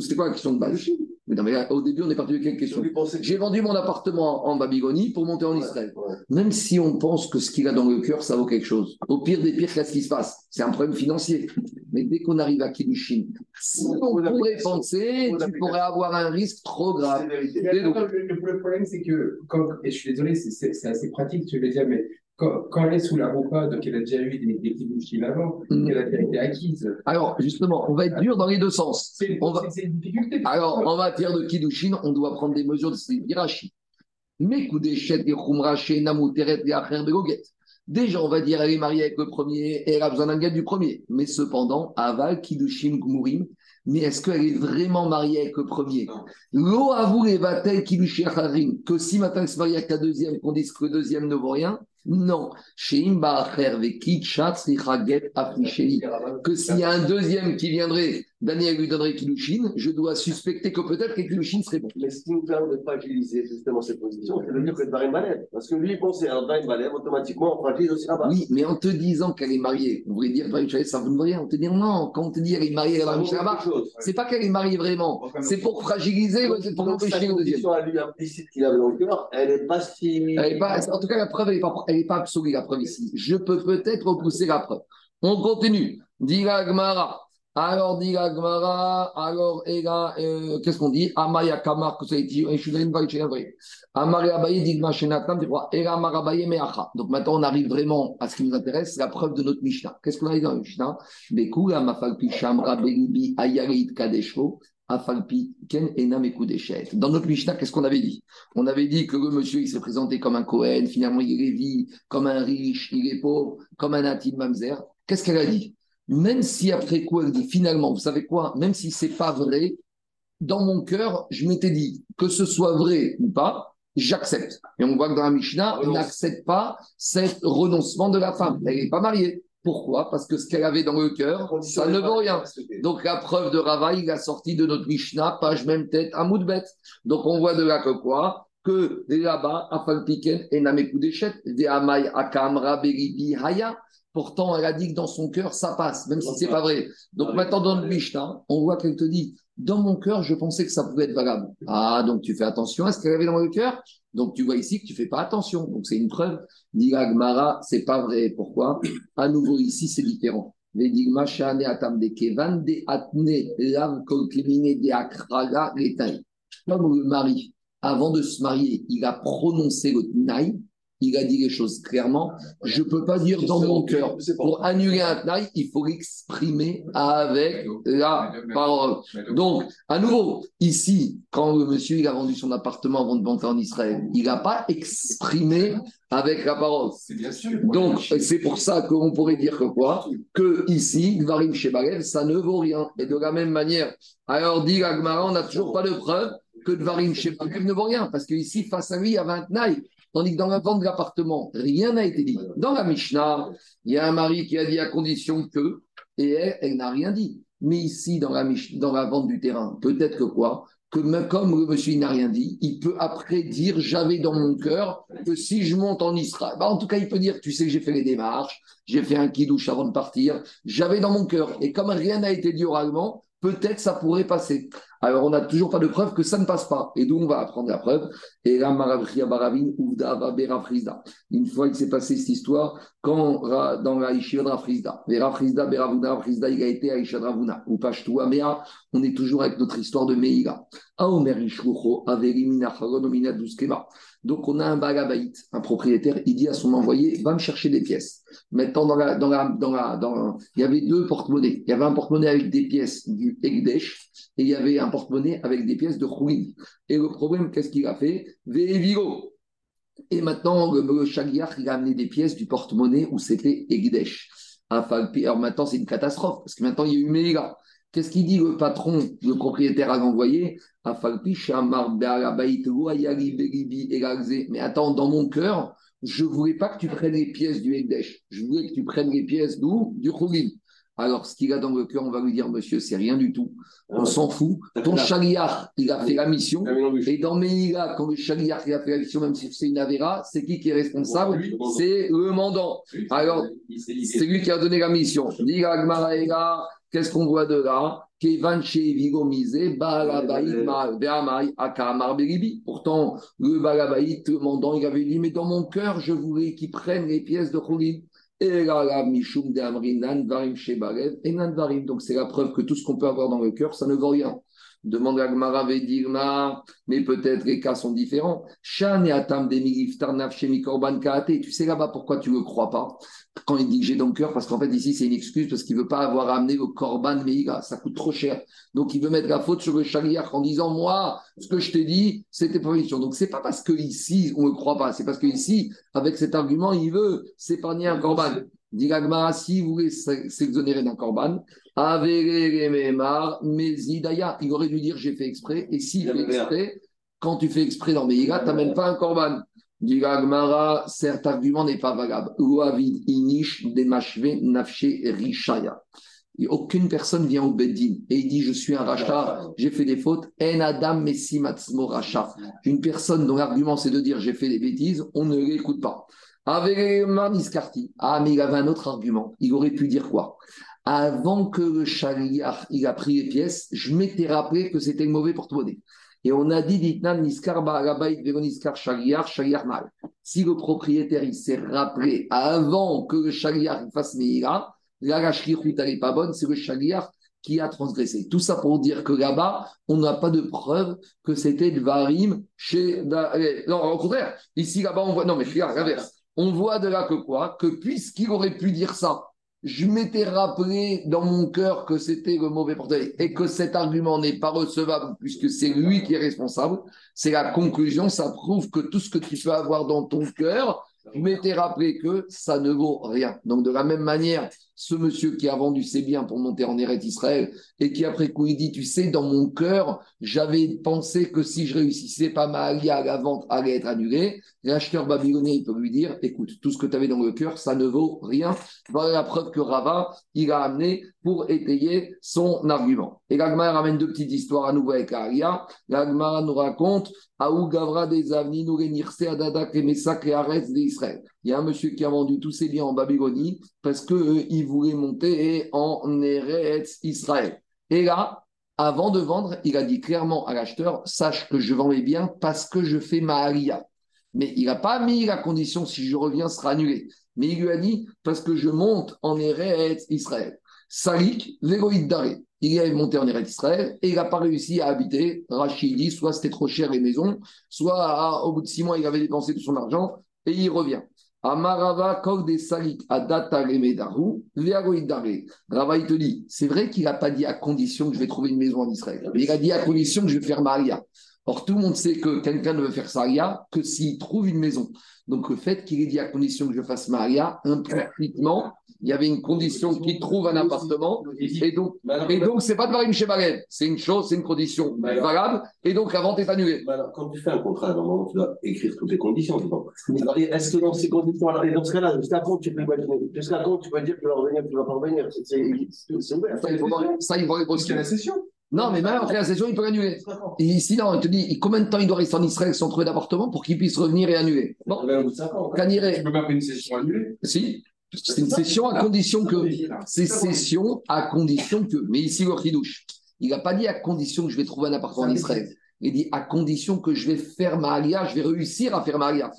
c'était quoi la question de base? Mais non, mais là, Au début, on est parti de quelle Je question J'ai vendu mon appartement en Babylonie pour monter en Israël. Ouais. Même si on pense que ce qu'il a dans le cœur, ça vaut quelque chose. Au pire des pires, qu'est-ce qui se passe? C'est un problème financier. Mais dès qu'on arrive à Kiddushin, si on pourrait penser, tu pourrais avoir un risque trop grave. Attends, le, problème, c'est que, quand, et je suis désolé, c'est assez pratique, tu veux dire, mais quand, quand elle est sous la roupa, donc elle a déjà eu des, des avant, Mm. qu'elle a déjà été acquise, Alors, justement, on va être dur dans les deux sens. c'est va- une difficulté. Alors, en matière de Kiddushin, on doit prendre des mesures de Hirachi. Mais coup d'échec, des Khumraché, Acher, de Goguet. Déjà, on va dire, elle est mariée avec le premier et elle a besoin d'un gars du premier. Mais cependant, Aval, Kiddushin, Gmurim, mais est-ce qu'elle est vraiment mariée avec le premier? L'eau avoue les vatel que si maintenant elle se marie avec la deuxième, qu'on dise que le deuxième ne vaut rien Non. Que s'il y a un deuxième qui viendrait, Daniel lui donnerait Kilushin, je dois suspecter que peut-être que Kilushin serait bon. Mais ce qui nous permet de fragiliser justement cette position, c'est de dire que Dvarim Balev. Parce que lui, il pensait à Dvarim Balev, automatiquement, on fragilise aussi là-bas. Oui, mais en te disant qu'elle est mariée, on voudrait dire, tu sais, ça ne veut rien. On te dit non, quand on te dit elle est mariée, elle Ça quelque chose. c'est pas qu'elle est mariée vraiment, c'est pour fragiliser, c'est pour empêcher le deuxième. condition à lui implicite qu'il avait dans le cœur, elle n'est pas si. En tout cas, la preuve, elle n'est pas, elle est pas absolue, la preuve ici. Je peux peut-être repousser la preuve. On continue. Dira Gmara. Alors, dira Gmara. Alors, Ega, euh, qu'est-ce qu'on dit? Amaya Kamar, que ça a et je suis dans une vague, Ega Marabaye Meacha. Donc maintenant, on arrive vraiment à ce qui nous intéresse, la preuve de notre Mishnah. Qu'est-ce qu'on a dit dans le Mishnah? Bekula Mafalpi Shamra Belibi Ayarit Kadeshvo. Dans notre Mishnah, qu'est-ce qu'on avait dit? On avait dit que le monsieur, il s'est présenté comme un Cohen, finalement, il est vie, comme un riche, il est pauvre, comme un Atil Mamzer. Qu'est-ce qu'elle a dit? Même si après coup, elle dit finalement, vous savez quoi? Même si c'est pas vrai, dans mon cœur, je m'étais dit que ce soit vrai ou pas, j'accepte. Et on voit que dans la Mishnah, on n'accepte pas cet renoncement de la femme. Elle n'est pas mariée. Pourquoi? Parce que ce qu'elle avait dans le cœur, ça ne vaut rien. Donc la preuve de Rava, il a sorti de notre Mishnah, page même tête, à Moudbet. Donc on voit de là que quoi? Que là-bas, Afalpiken et Namekudeshet, de Amay Akamra Beribi Haya, Pourtant, elle a dit que dans son cœur, ça passe, même si c'est pas vrai. Donc maintenant, dans le Mishnah, on voit qu'elle te dit Dans mon cœur, je pensais que ça pouvait être valable. Ah, donc tu fais attention à ce qu'elle avait dans le cœur. Donc tu vois ici que tu fais pas attention. Donc c'est une preuve. Dit Gmara, c'est pas vrai. Pourquoi? À nouveau, ici, c'est différent. Comme le mari, avant de se marier, il a prononcé le naï, il a dit les choses clairement. Je ne peux pas dire dans mon cœur. Pour annuler un taille, il faut l'exprimer avec la parole. Donc, à nouveau, ici, quand le monsieur il a vendu son appartement avant de monter en Israël, il n'a pas exprimé avec la parole. Donc, c'est pour ça qu'on pourrait dire que quoi? Que ici, Varim Shebalev, ça ne vaut rien. Et de la même manière, alors dit Agmara, on n'a toujours pas de preuve que Varim Shebalev ne vaut rien. Parce qu'ici, face à lui, il y a 20 naïs. Tandis que dans la vente de l'appartement, rien n'a été dit. Dans la Mishnah, il y a un mari qui a dit à condition que, et elle, n'a rien dit. Mais ici, dans la, vente du terrain, peut-être que quoi? Que comme le monsieur n'a rien dit, il peut après dire j'avais dans mon cœur que si je monte en Israël, bah, en tout cas il peut dire tu sais que j'ai fait les démarches, j'ai fait un kidouche avant de partir, j'avais dans mon cœur et comme rien n'a été dit oralement, peut-être ça pourrait passer. Alors, on n'a toujours pas de preuve que ça ne passe pas. Et d'où on va apprendre la preuve. Et là, Maravria Baravin, Ouvda, Vera Frisda. Une fois, il s'est passé cette histoire quand, dans la Ishiva de Rafrizda, Vera Frisda, Beravuna. Ou Pashtou, Amea, on est toujours avec notre histoire de Meïga. Aomer Averimina, Hagonomina, Duskema. Donc, on a un bagabaït, un propriétaire, il dit à son envoyé, va me chercher des pièces. Maintenant, dans la, dans la, dans la, dans, il y avait deux porte-monnaies. Il y avait un porte-monnaie avec des pièces du Egdesh et il y avait un porte-monnaie avec des pièces de Khourin. Et le problème, qu'est-ce qu'il a fait? Vévigo. Et maintenant, le, le il a amené des pièces du porte-monnaie où c'était Egdesh. Alors maintenant, c'est une catastrophe parce que maintenant, il y a eu Meïga. Qu'est-ce qu'il dit le patron, le propriétaire à l'envoyé Mais attends, dans mon cœur, je ne voulais pas que tu prennes les pièces du Ekdesh. Je voulais que tu prennes les pièces d'où? Du Khoulim. Alors, ce qu'il a dans le cœur, on va lui dire, monsieur, c'est rien du tout. On s'en fout. Ton chaliar, il a fait la mission. Et dans Meïla, quand le chaliar il a fait la mission, même si c'est une Avera, c'est qui qui est responsable C'est le mandant. Alors, c'est lui qui a donné la mission. Qu'est-ce qu'on voit de là? Pourtant, le Balabaït, le mandant, il avait dit Mais dans mon cœur, je voulais qu'ils prennent les pièces de Khoulim. Et. Donc, c'est la preuve que tout ce qu'on peut avoir dans le cœur, ça ne vaut rien. Demande à Gmara Vedirma, mais peut-être les cas sont différents. Shan et Atam. Tu sais là-bas pourquoi tu ne le crois pas? Quand il dit que j'ai dans le cœur, parce qu'en fait ici c'est une excuse parce qu'il ne veut pas avoir amené le Korban Meiga, ça coûte trop cher. Donc il veut mettre la faute sur le Shaliach en disant Moi, ce que je t'ai dit, c'était pas mission. Donc c'est pas parce que ici on ne croit pas, c'est parce que ici, avec cet argument, il veut s'épargner un Korban. Dit si vous voulez s'exonérer d'un Korban, il aurait dû dire j'ai fait exprès. Et s'il fait exprès, quand tu fais exprès dans Meïga, tu n'amènes pas un korban. Dit cet argument n'est pas valable. inish rishaya. Aucune personne vient au Beddin et il dit Je suis un rachat, j'ai fait des fautes. En Adam rachat. Une personne dont l'argument c'est de dire j'ai fait des bêtises, on ne l'écoute pas. Avec Marniscarti, ah, mais il avait un autre argument. Il aurait pu dire quoi? Avant que le il a pris les pièces, je m'étais rappelé que c'était mauvais porte-monnaie. Et on a dit, niskar mal. Si le propriétaire s'est rappelé avant que le chariar fasse meira, la n'est pas bonne, c'est le chariar qui a transgressé. Tout ça pour dire que là-bas, on n'a pas de preuve que c'était de varim chez. Non, au contraire, ici là-bas, on voit. Non, mais regarde, l'inverse. On voit de là que quoi? Que puisqu'il aurait pu dire ça je m'étais rappelé dans mon cœur que c'était le mauvais portefeuille et que cet argument n'est pas recevable puisque c'est lui qui est responsable, c'est la conclusion, ça prouve que tout ce que tu peux avoir dans ton cœur, je m'étais rappelé que ça ne vaut rien. Donc de la même manière, ce monsieur qui a vendu ses biens pour monter en Eretz Israël et qui après coup il dit, tu sais, dans mon cœur, j'avais pensé que si je réussissais pas ma alia, la vente allait être annulée. L'acheteur babylonien, il peut lui dire, écoute, tout ce que tu avais dans le cœur, ça ne vaut rien. Voilà la preuve que Rava, il a amené pour étayer son argument. Et l'Agmara ramène deux petites histoires à nouveau avec Aria. L'Agmara nous raconte, Aou Gavra des Avni, Nourenirse, Adadak et Mesak et d'Israël. Il y a un monsieur qui a vendu tous ses biens en Babylonie parce qu'il voulait monter en Eretz Israël. Et là, avant de vendre, il a dit clairement à l'acheteur Sache que je vends mes biens parce que je fais ma aria. Mais il n'a pas mis la condition si je reviens sera annulé. Mais il lui a dit parce que je monte en Eretz Israël. Salik, l'égoïde d'arrêt. Il est monté en Eretz Israël et il n'a pas réussi à habiter. Rachid dit soit c'était trop cher les maisons, soit au bout de six mois il avait dépensé tout son argent et il revient. Amarava des salik adata remedaru dare. Rava il te dit, c'est vrai qu'il n'a pas dit à condition que je vais trouver une maison en Israël, il a dit à condition que je vais faire Maria. Or, tout le monde sait que quelqu'un ne veut faire Saria que s'il trouve une maison. Donc, le fait qu'il ait dit à condition que je fasse Maria, implicitement, il y avait une condition qu'il trouve un appartement. Et donc, et donc c'est pas de Marim chez c'est une chose, c'est une condition valable. Et donc, la vente est annulée. Alors, quand tu fais un contrat, normalement, tu dois écrire toutes les conditions. Alors, est-ce que dans ces conditions, alors, dans ce cas-là, jusqu'à quand tu peux imaginer Jusqu'à quand tu peux dire que tu vas revenir, tu vas pas revenir? C'est ouvert. Ça, il faut, ça, il faut répondre. la session. Non, mais même après la session, il peut annuler. Et ici, non, il te dit combien de temps il doit rester en Israël sans trouver d'appartement pour qu'il puisse revenir et annuler? Bon, Tu peux pas une session annulée Si. C'est une session à condition que. C'est session à condition que. Mais ici, le chidouche, il n'a pas dit à condition que je vais trouver un appartement en Israël. Il dit à condition que je vais faire ma alia, je vais réussir à faire ma alia.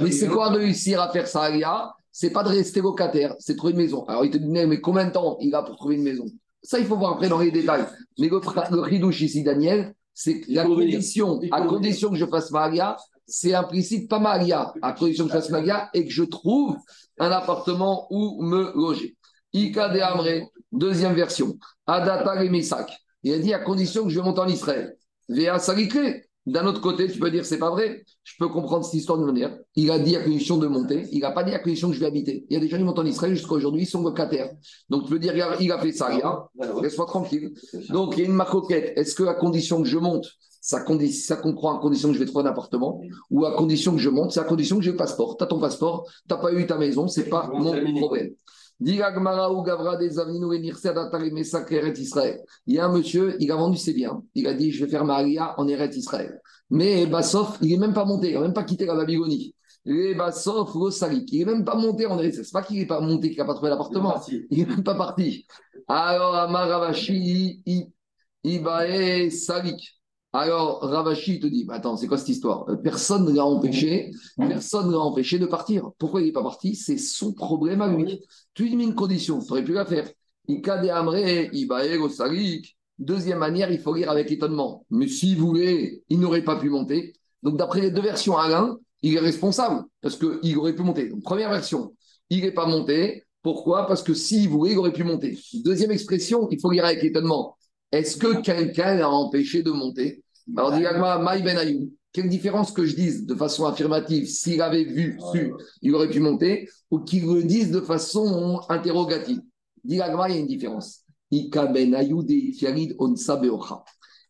Mais c'est quoi réussir à faire sa alia C'est pas de rester locataire, c'est trouver une maison. Alors il te dit, mais combien de temps il a pour trouver une maison? Ça, il faut voir après dans les détails. Mais le, le ici, Daniel, c'est la condition, à condition que je fasse Maria, c'est implicite pas Maria, à condition que je fasse Maria et que je trouve un appartement où me loger. Ika de Amre, deuxième version. Adata et Il a dit à condition que je vais monter en Israël. Véa Salikre, d'un autre côté, tu peux dire c'est pas vrai. Je peux comprendre cette histoire de manière. Il a dit à condition de monter. Il n'a pas dit à condition que je vais habiter. Il y a des gens qui montent en Israël jusqu'à aujourd'hui, ils sont locataires. Donc tu peux dire il a fait ça, laisse-moi tranquille. Donc il y a une maroquette. Est-ce que à condition que je monte, ça, ça comprend à condition que je vais trouver un appartement ou à condition que je monte, c'est à condition que j'ai le passeport. Tu as ton passeport, tu n'as pas eu ta maison, c'est pas mon problème. Il y a un monsieur, il a vendu ses biens. Il a dit Je vais faire Maria en Eret Israël. Mais Bassof, il n'est même pas monté, il n'a même pas quitté la Babylonie. Et Bassof, Rosalik, il n'est même pas monté en Eret C'est pas qu'il n'est pas monté, qu'il n'a pas trouvé l'appartement. Il n'est même pas parti. Alors, Amaravashi, Ibae Salik. Alors, Ravashi te dit, bah, attends, c'est quoi cette histoire? Euh, Personne ne l'a empêché, personne ne l'a empêché de partir. Pourquoi il n'est pas parti? C'est son problème à lui. Tu lui mets une condition, tu aurais pu la faire. Deuxième manière, il faut lire avec étonnement. Mais s'il voulait, il n'aurait pas pu monter. Donc, d'après les deux versions, Alain, il est responsable parce qu'il aurait pu monter. Donc, première version, il n'est pas monté. Pourquoi? Parce que s'il voulait, il aurait pu monter. Deuxième expression, il faut lire avec étonnement. Est-ce que quelqu'un l'a empêché de monter? Alors, dit Maï Ben quelle différence que je dise de façon affirmative, s'il avait vu, su, il aurait pu monter, ou qu'il le dise de façon interrogative. Dit il y a une différence. Ben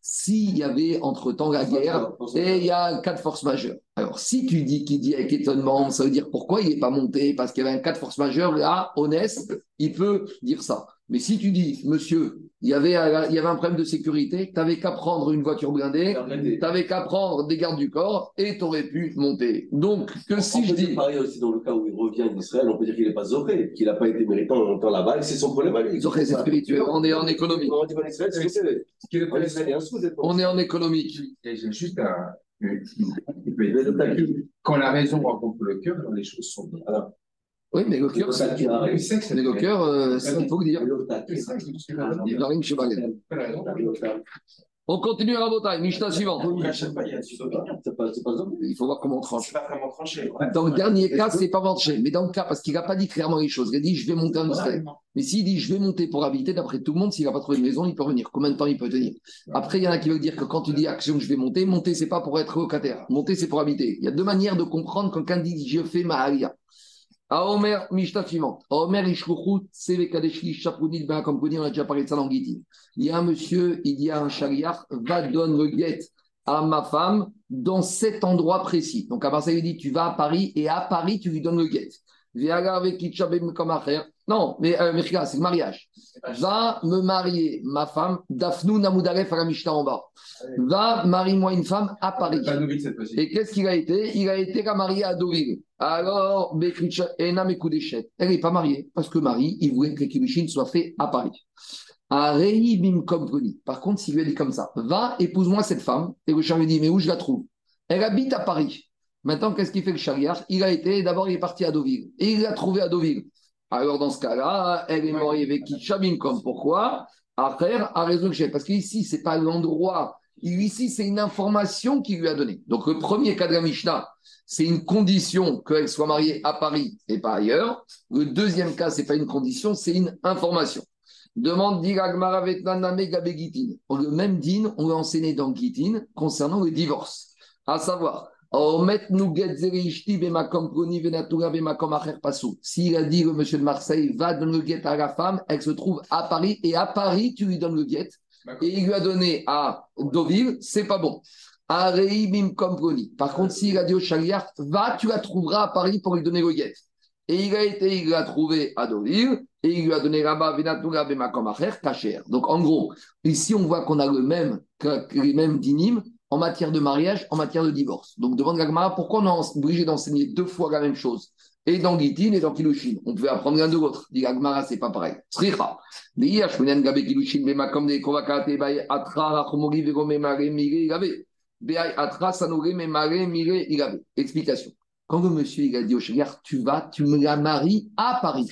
S'il y avait entre-temps la guerre, et il y a un cas de force majeure. Alors, si tu dis qu'il dit avec étonnement, ça veut dire pourquoi il n'est pas monté? Parce qu'il y avait un cas de force majeure, là, honnête, il peut dire ça. Mais si tu dis, monsieur, il y avait, il y avait un problème de sécurité, tu n'avais qu'à prendre une voiture blindée, tu n'avais qu'à prendre des gardes du corps et tu aurais pu monter. Donc, que si je dis. pareil aussi dans le cas où il revient d'Israël, on peut dire qu'il n'est pas zoré, qu'il n'a pas été méritant en montant là-bas, c'est son problème à lui. Zoré, c'est spirituel, on est en économie. On est en économique. Juste un. Quand la raison rencontre le cœur, les choses sont bien. Oui, mais le cœur, c'est le cœur, euh, c'est ce qu'il faut dire. On continue à la Mishnah suivante. Il faut voir comment on tranche. Dans le dernier cas, c'est pas tranché. Mais dans le cas, parce qu'il n'a pas dit clairement les choses, il a dit je vais monter en Israël. Mais s'il dit je vais monter pour habiter, d'après tout le monde, s'il n'a pas trouvé de maison, il peut revenir. Combien de temps il peut tenir? Après, il y en a qui veulent dire que quand tu dis action, je vais monter, monter, c'est pas pour être locataire. Monter, c'est pour habiter. Il y a deux manières de comprendre quand quelqu'un dit je fais ma alia. À Omer, Mishta suivante. Omer, Ishkuchut, Sevekadeshi, Chapounit, Ben Kamponi, on a déjà parlé de ça dans Guiti. Il y a un monsieur, il y a un chariar, va donner le guet à ma femme dans cet endroit précis. Donc à Marseille, il dit tu vas à Paris et à Paris, tu lui donnes le guet. Non, mais euh, c'est le mariage. Va me marier ma femme, Dafnou Namoudaref à la Mishnah en bas. Va marie-moi une femme à Paris. Cette fois-ci. Et qu'est-ce qu'il a été? Il a été marié à Deauville. Alors, Ena elle n'est pas mariée parce que Marie, il voulait que les Kiddushin soient faits à Paris. Bim Komponi. Par contre, s'il lui a dit comme ça, va, épouse-moi cette femme. Et le char lui dit, mais où je la trouve? Elle habite à Paris. Maintenant, qu'est-ce qu'il fait le chariard Il a été, d'abord, il est parti à Deauville. Et il l'a trouvé à Deauville. Alors, dans ce cas-là, elle est mariée avec Binkom. Pourquoi? Après, a raison que j'ai. Parce qu'ici, ce n'est pas l'endroit. Ici, c'est une information qu'il lui a donnée. Donc, le premier cas de la Mishnah, c'est une condition qu'elle soit mariée à Paris et pas ailleurs. Le deuxième cas, ce n'est pas une condition, c'est une information. Demande d'Iragmara Gabe. Le même din, on l'a enseigné dans Gitin concernant le divorce. À savoir, s'il a dit le monsieur de Marseille, va donner le guet à la femme, elle se trouve à Paris, et à Paris, tu lui donnes le guet, et il lui a donné à Deauville, c'est pas bon. Par contre, s'il a dit au chariard, va, tu la trouveras à Paris pour lui donner le guet. Et il a été, il l'a trouvé à Deauville, et il lui a donné là-bas, Venatura bemakom acher, kacher. Donc, en gros, ici, on voit qu'on a le même, les mêmes dynimes en matière de mariage, en matière de divorce. Donc, demande Gagmara, pourquoi on est obligé d'enseigner deux fois la même chose? Et dans Gitin et dans Kilushin. On pouvait apprendre l'un de l'autre. Dit Gagmara, c'est pas pareil. Sricha. Explication. Quand le monsieur il a dit au chagrin, tu vas, tu me la maries à Paris,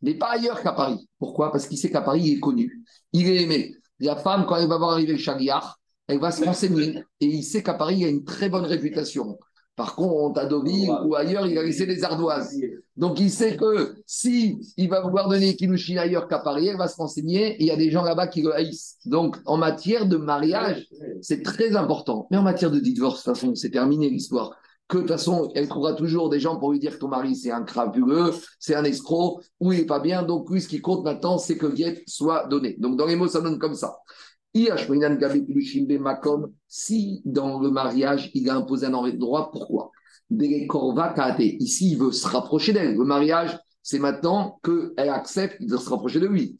mais pas ailleurs qu'à Paris. Pourquoi? Parce qu'il sait qu'à Paris, il est connu, il est aimé. La femme, quand elle va voir arriver le chagrin, elle va se renseigner et il sait qu'à Paris, il a une très bonne réputation. Par contre, à Deauville ou ailleurs, il a laissé des ardoises. Donc, il sait que si il va vouloir donner Kilushin ailleurs qu'à Paris, elle va se renseigner et il y a des gens là-bas qui le haïssent. Donc, en matière de mariage, c'est très important. Mais en matière de divorce, de toute façon, c'est terminé l'histoire. Que de toute façon, elle trouvera toujours des gens pour lui dire que ton mari, c'est un crapuleux, c'est un escroc, ou il n'est pas bien. Donc, lui, ce qui compte maintenant, c'est que Viet soit donné. Donc, dans les mots, ça donne comme ça. Bemakom, Si dans le mariage, il a imposé un droit, pourquoi? Ici, il veut se rapprocher d'elle. Le mariage, c'est maintenant qu'elle accepte de se rapprocher de lui.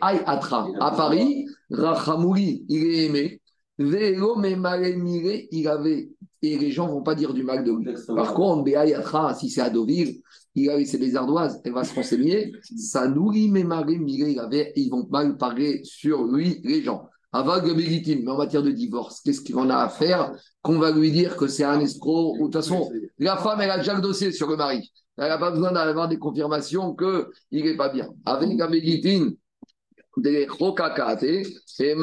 Atra. À Paris, Rachamouri, il est aimé. Il avait. Et les gens ne vont pas dire du mal de lui. Par contre, Be'ay Atra, si c'est à Deauville, il a laissé des ardoises, elle va se renseigner. Ça nourrit Memare Mire, il avait. Ils vont mal parler sur lui, les gens. Avant le légitime, mais en matière de divorce, qu'est-ce qu'on a à faire Qu'on va lui dire que c'est un escroc Ou de toute façon, la femme, elle a déjà le dossier sur le mari. Elle n'a pas besoin d'avoir des confirmations qu'il n'est pas bien. Avec la légitime, des rokakate, et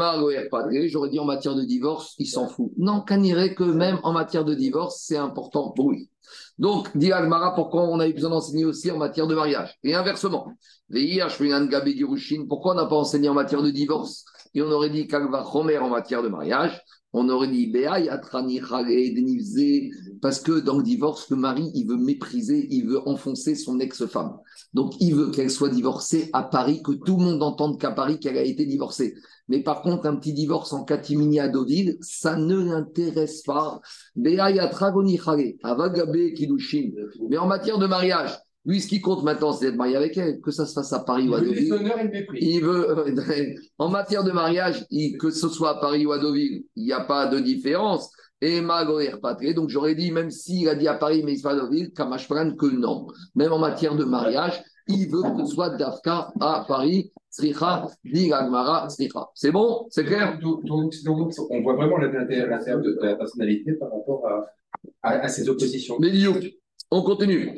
Padre, j'aurais dit en matière de divorce, il s'en fout. Non, irait que même en matière de divorce, c'est important pour lui. Donc, dit Almara, pourquoi on a eu besoin d'enseigner aussi en matière de mariage? Et inversement, pourquoi on n'a pas enseigné en matière de divorce? Et on aurait dit Kalva Chomer en matière de mariage on aurait dit parce que dans le divorce, le mari, il veut mépriser, il veut enfoncer son ex-femme. Donc, il veut qu'elle soit divorcée à Paris, que tout le monde entende qu'à Paris qu'elle a été divorcée. Mais par contre, un petit divorce en catimini à Deauville, ça ne l'intéresse pas. Mais en matière de mariage, lui, ce qui compte maintenant, c'est d'être marié avec elle, que ça se fasse à Paris ou à Deauville. Il veut, euh, en matière de mariage, il, que ce soit à Paris ou à Deauville, il n'y a pas de différence. Et Magoer Patré, donc j'aurais dit, même s'il a dit à Paris, mais il se pas à Deauville, Kamashpran, que non. Même en matière de mariage, il veut que ce soit Dafka à Paris, Sricha, Digagmara, Sricha. C'est bon? C'est clair? Donc, on voit vraiment l'intérêt de la personnalité par rapport à, à, à ces oppositions. Mais on continue. Il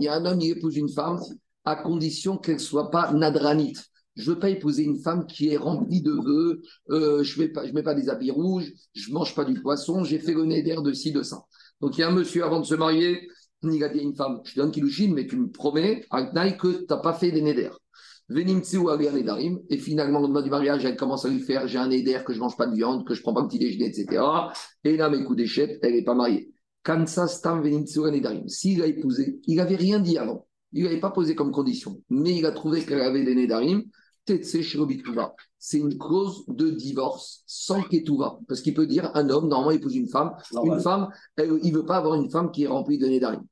y a un homme, il épouse une femme à condition qu'elle ne soit pas nadranite. Je ne veux pas épouser une femme qui est remplie de vœux, euh, je ne mets pas des habits rouges, je ne mange pas du poisson, j'ai fait le nez de ci, de ça. Donc il y a un monsieur avant de se marier, il a dit à une femme, je te donne Kilushin, mais tu me promets, que tu n'as pas fait des néder. Et finalement, le mois du mariage, elle commence à lui faire j'ai un néder, que je ne mange pas de viande, que je ne prends pas de petit déjeuner, etc. Et là, mes coups d'échette, elle n'est pas mariée. S'il a épousé, il n'avait rien dit avant. Il n'avait pas posé comme condition. Mais il a trouvé qu'elle avait des Nédarim. C'est une cause de divorce sans Ketouva. Parce qu'il peut dire un homme, normalement, épouse une femme. Une femme, elle, il ne veut pas avoir une femme qui est remplie de Nédarim.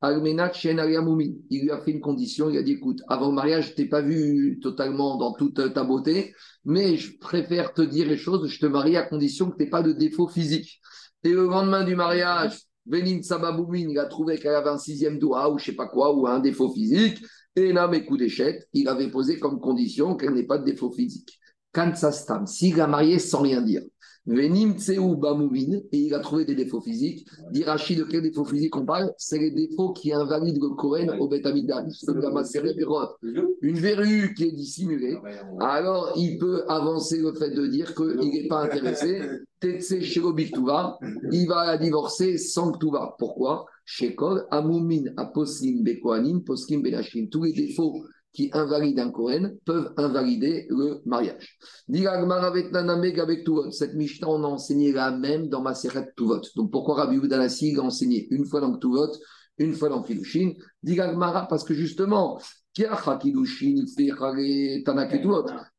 Almenat Il lui a fait une condition, il a dit écoute, avant le mariage, je t'ai pas vu totalement dans toute ta beauté, mais je préfère te dire les choses, je te marie à condition que tu n'aies pas de défaut physique. Et le lendemain du mariage, Benin Sababoumin, il a trouvé qu'elle avait un sixième doigt ou je sais pas quoi, ou un défaut physique. Et là, mes coups d'échec, il avait posé comme condition qu'elle n'ait pas de défaut physique. Kansastam, s'il a marié sans rien dire, Venim Bamoumin, et il a trouvé des défauts physiques. Dirachi, de quels défauts physiques on parle C'est les défauts qui invalident le Kohen au Betamigdash. Une verrue qui est dissimulée. Alors, il peut avancer le fait de dire qu'il n'est pas intéressé. Il va la divorcer sans Ktuva. Pourquoi? Shekol, Amoumin, Aposlim, Bekoanim, Poskim, Benashim. Tous les défauts qui invalident un Kohen peuvent invalider le mariage. Cette Mishnah, on a enseigné la même dans ma Maseret Tuvot. Donc pourquoi Rabbi Udanassi l'a enseigné une fois dans Tuvot, une fois dans Kilushin parce que justement,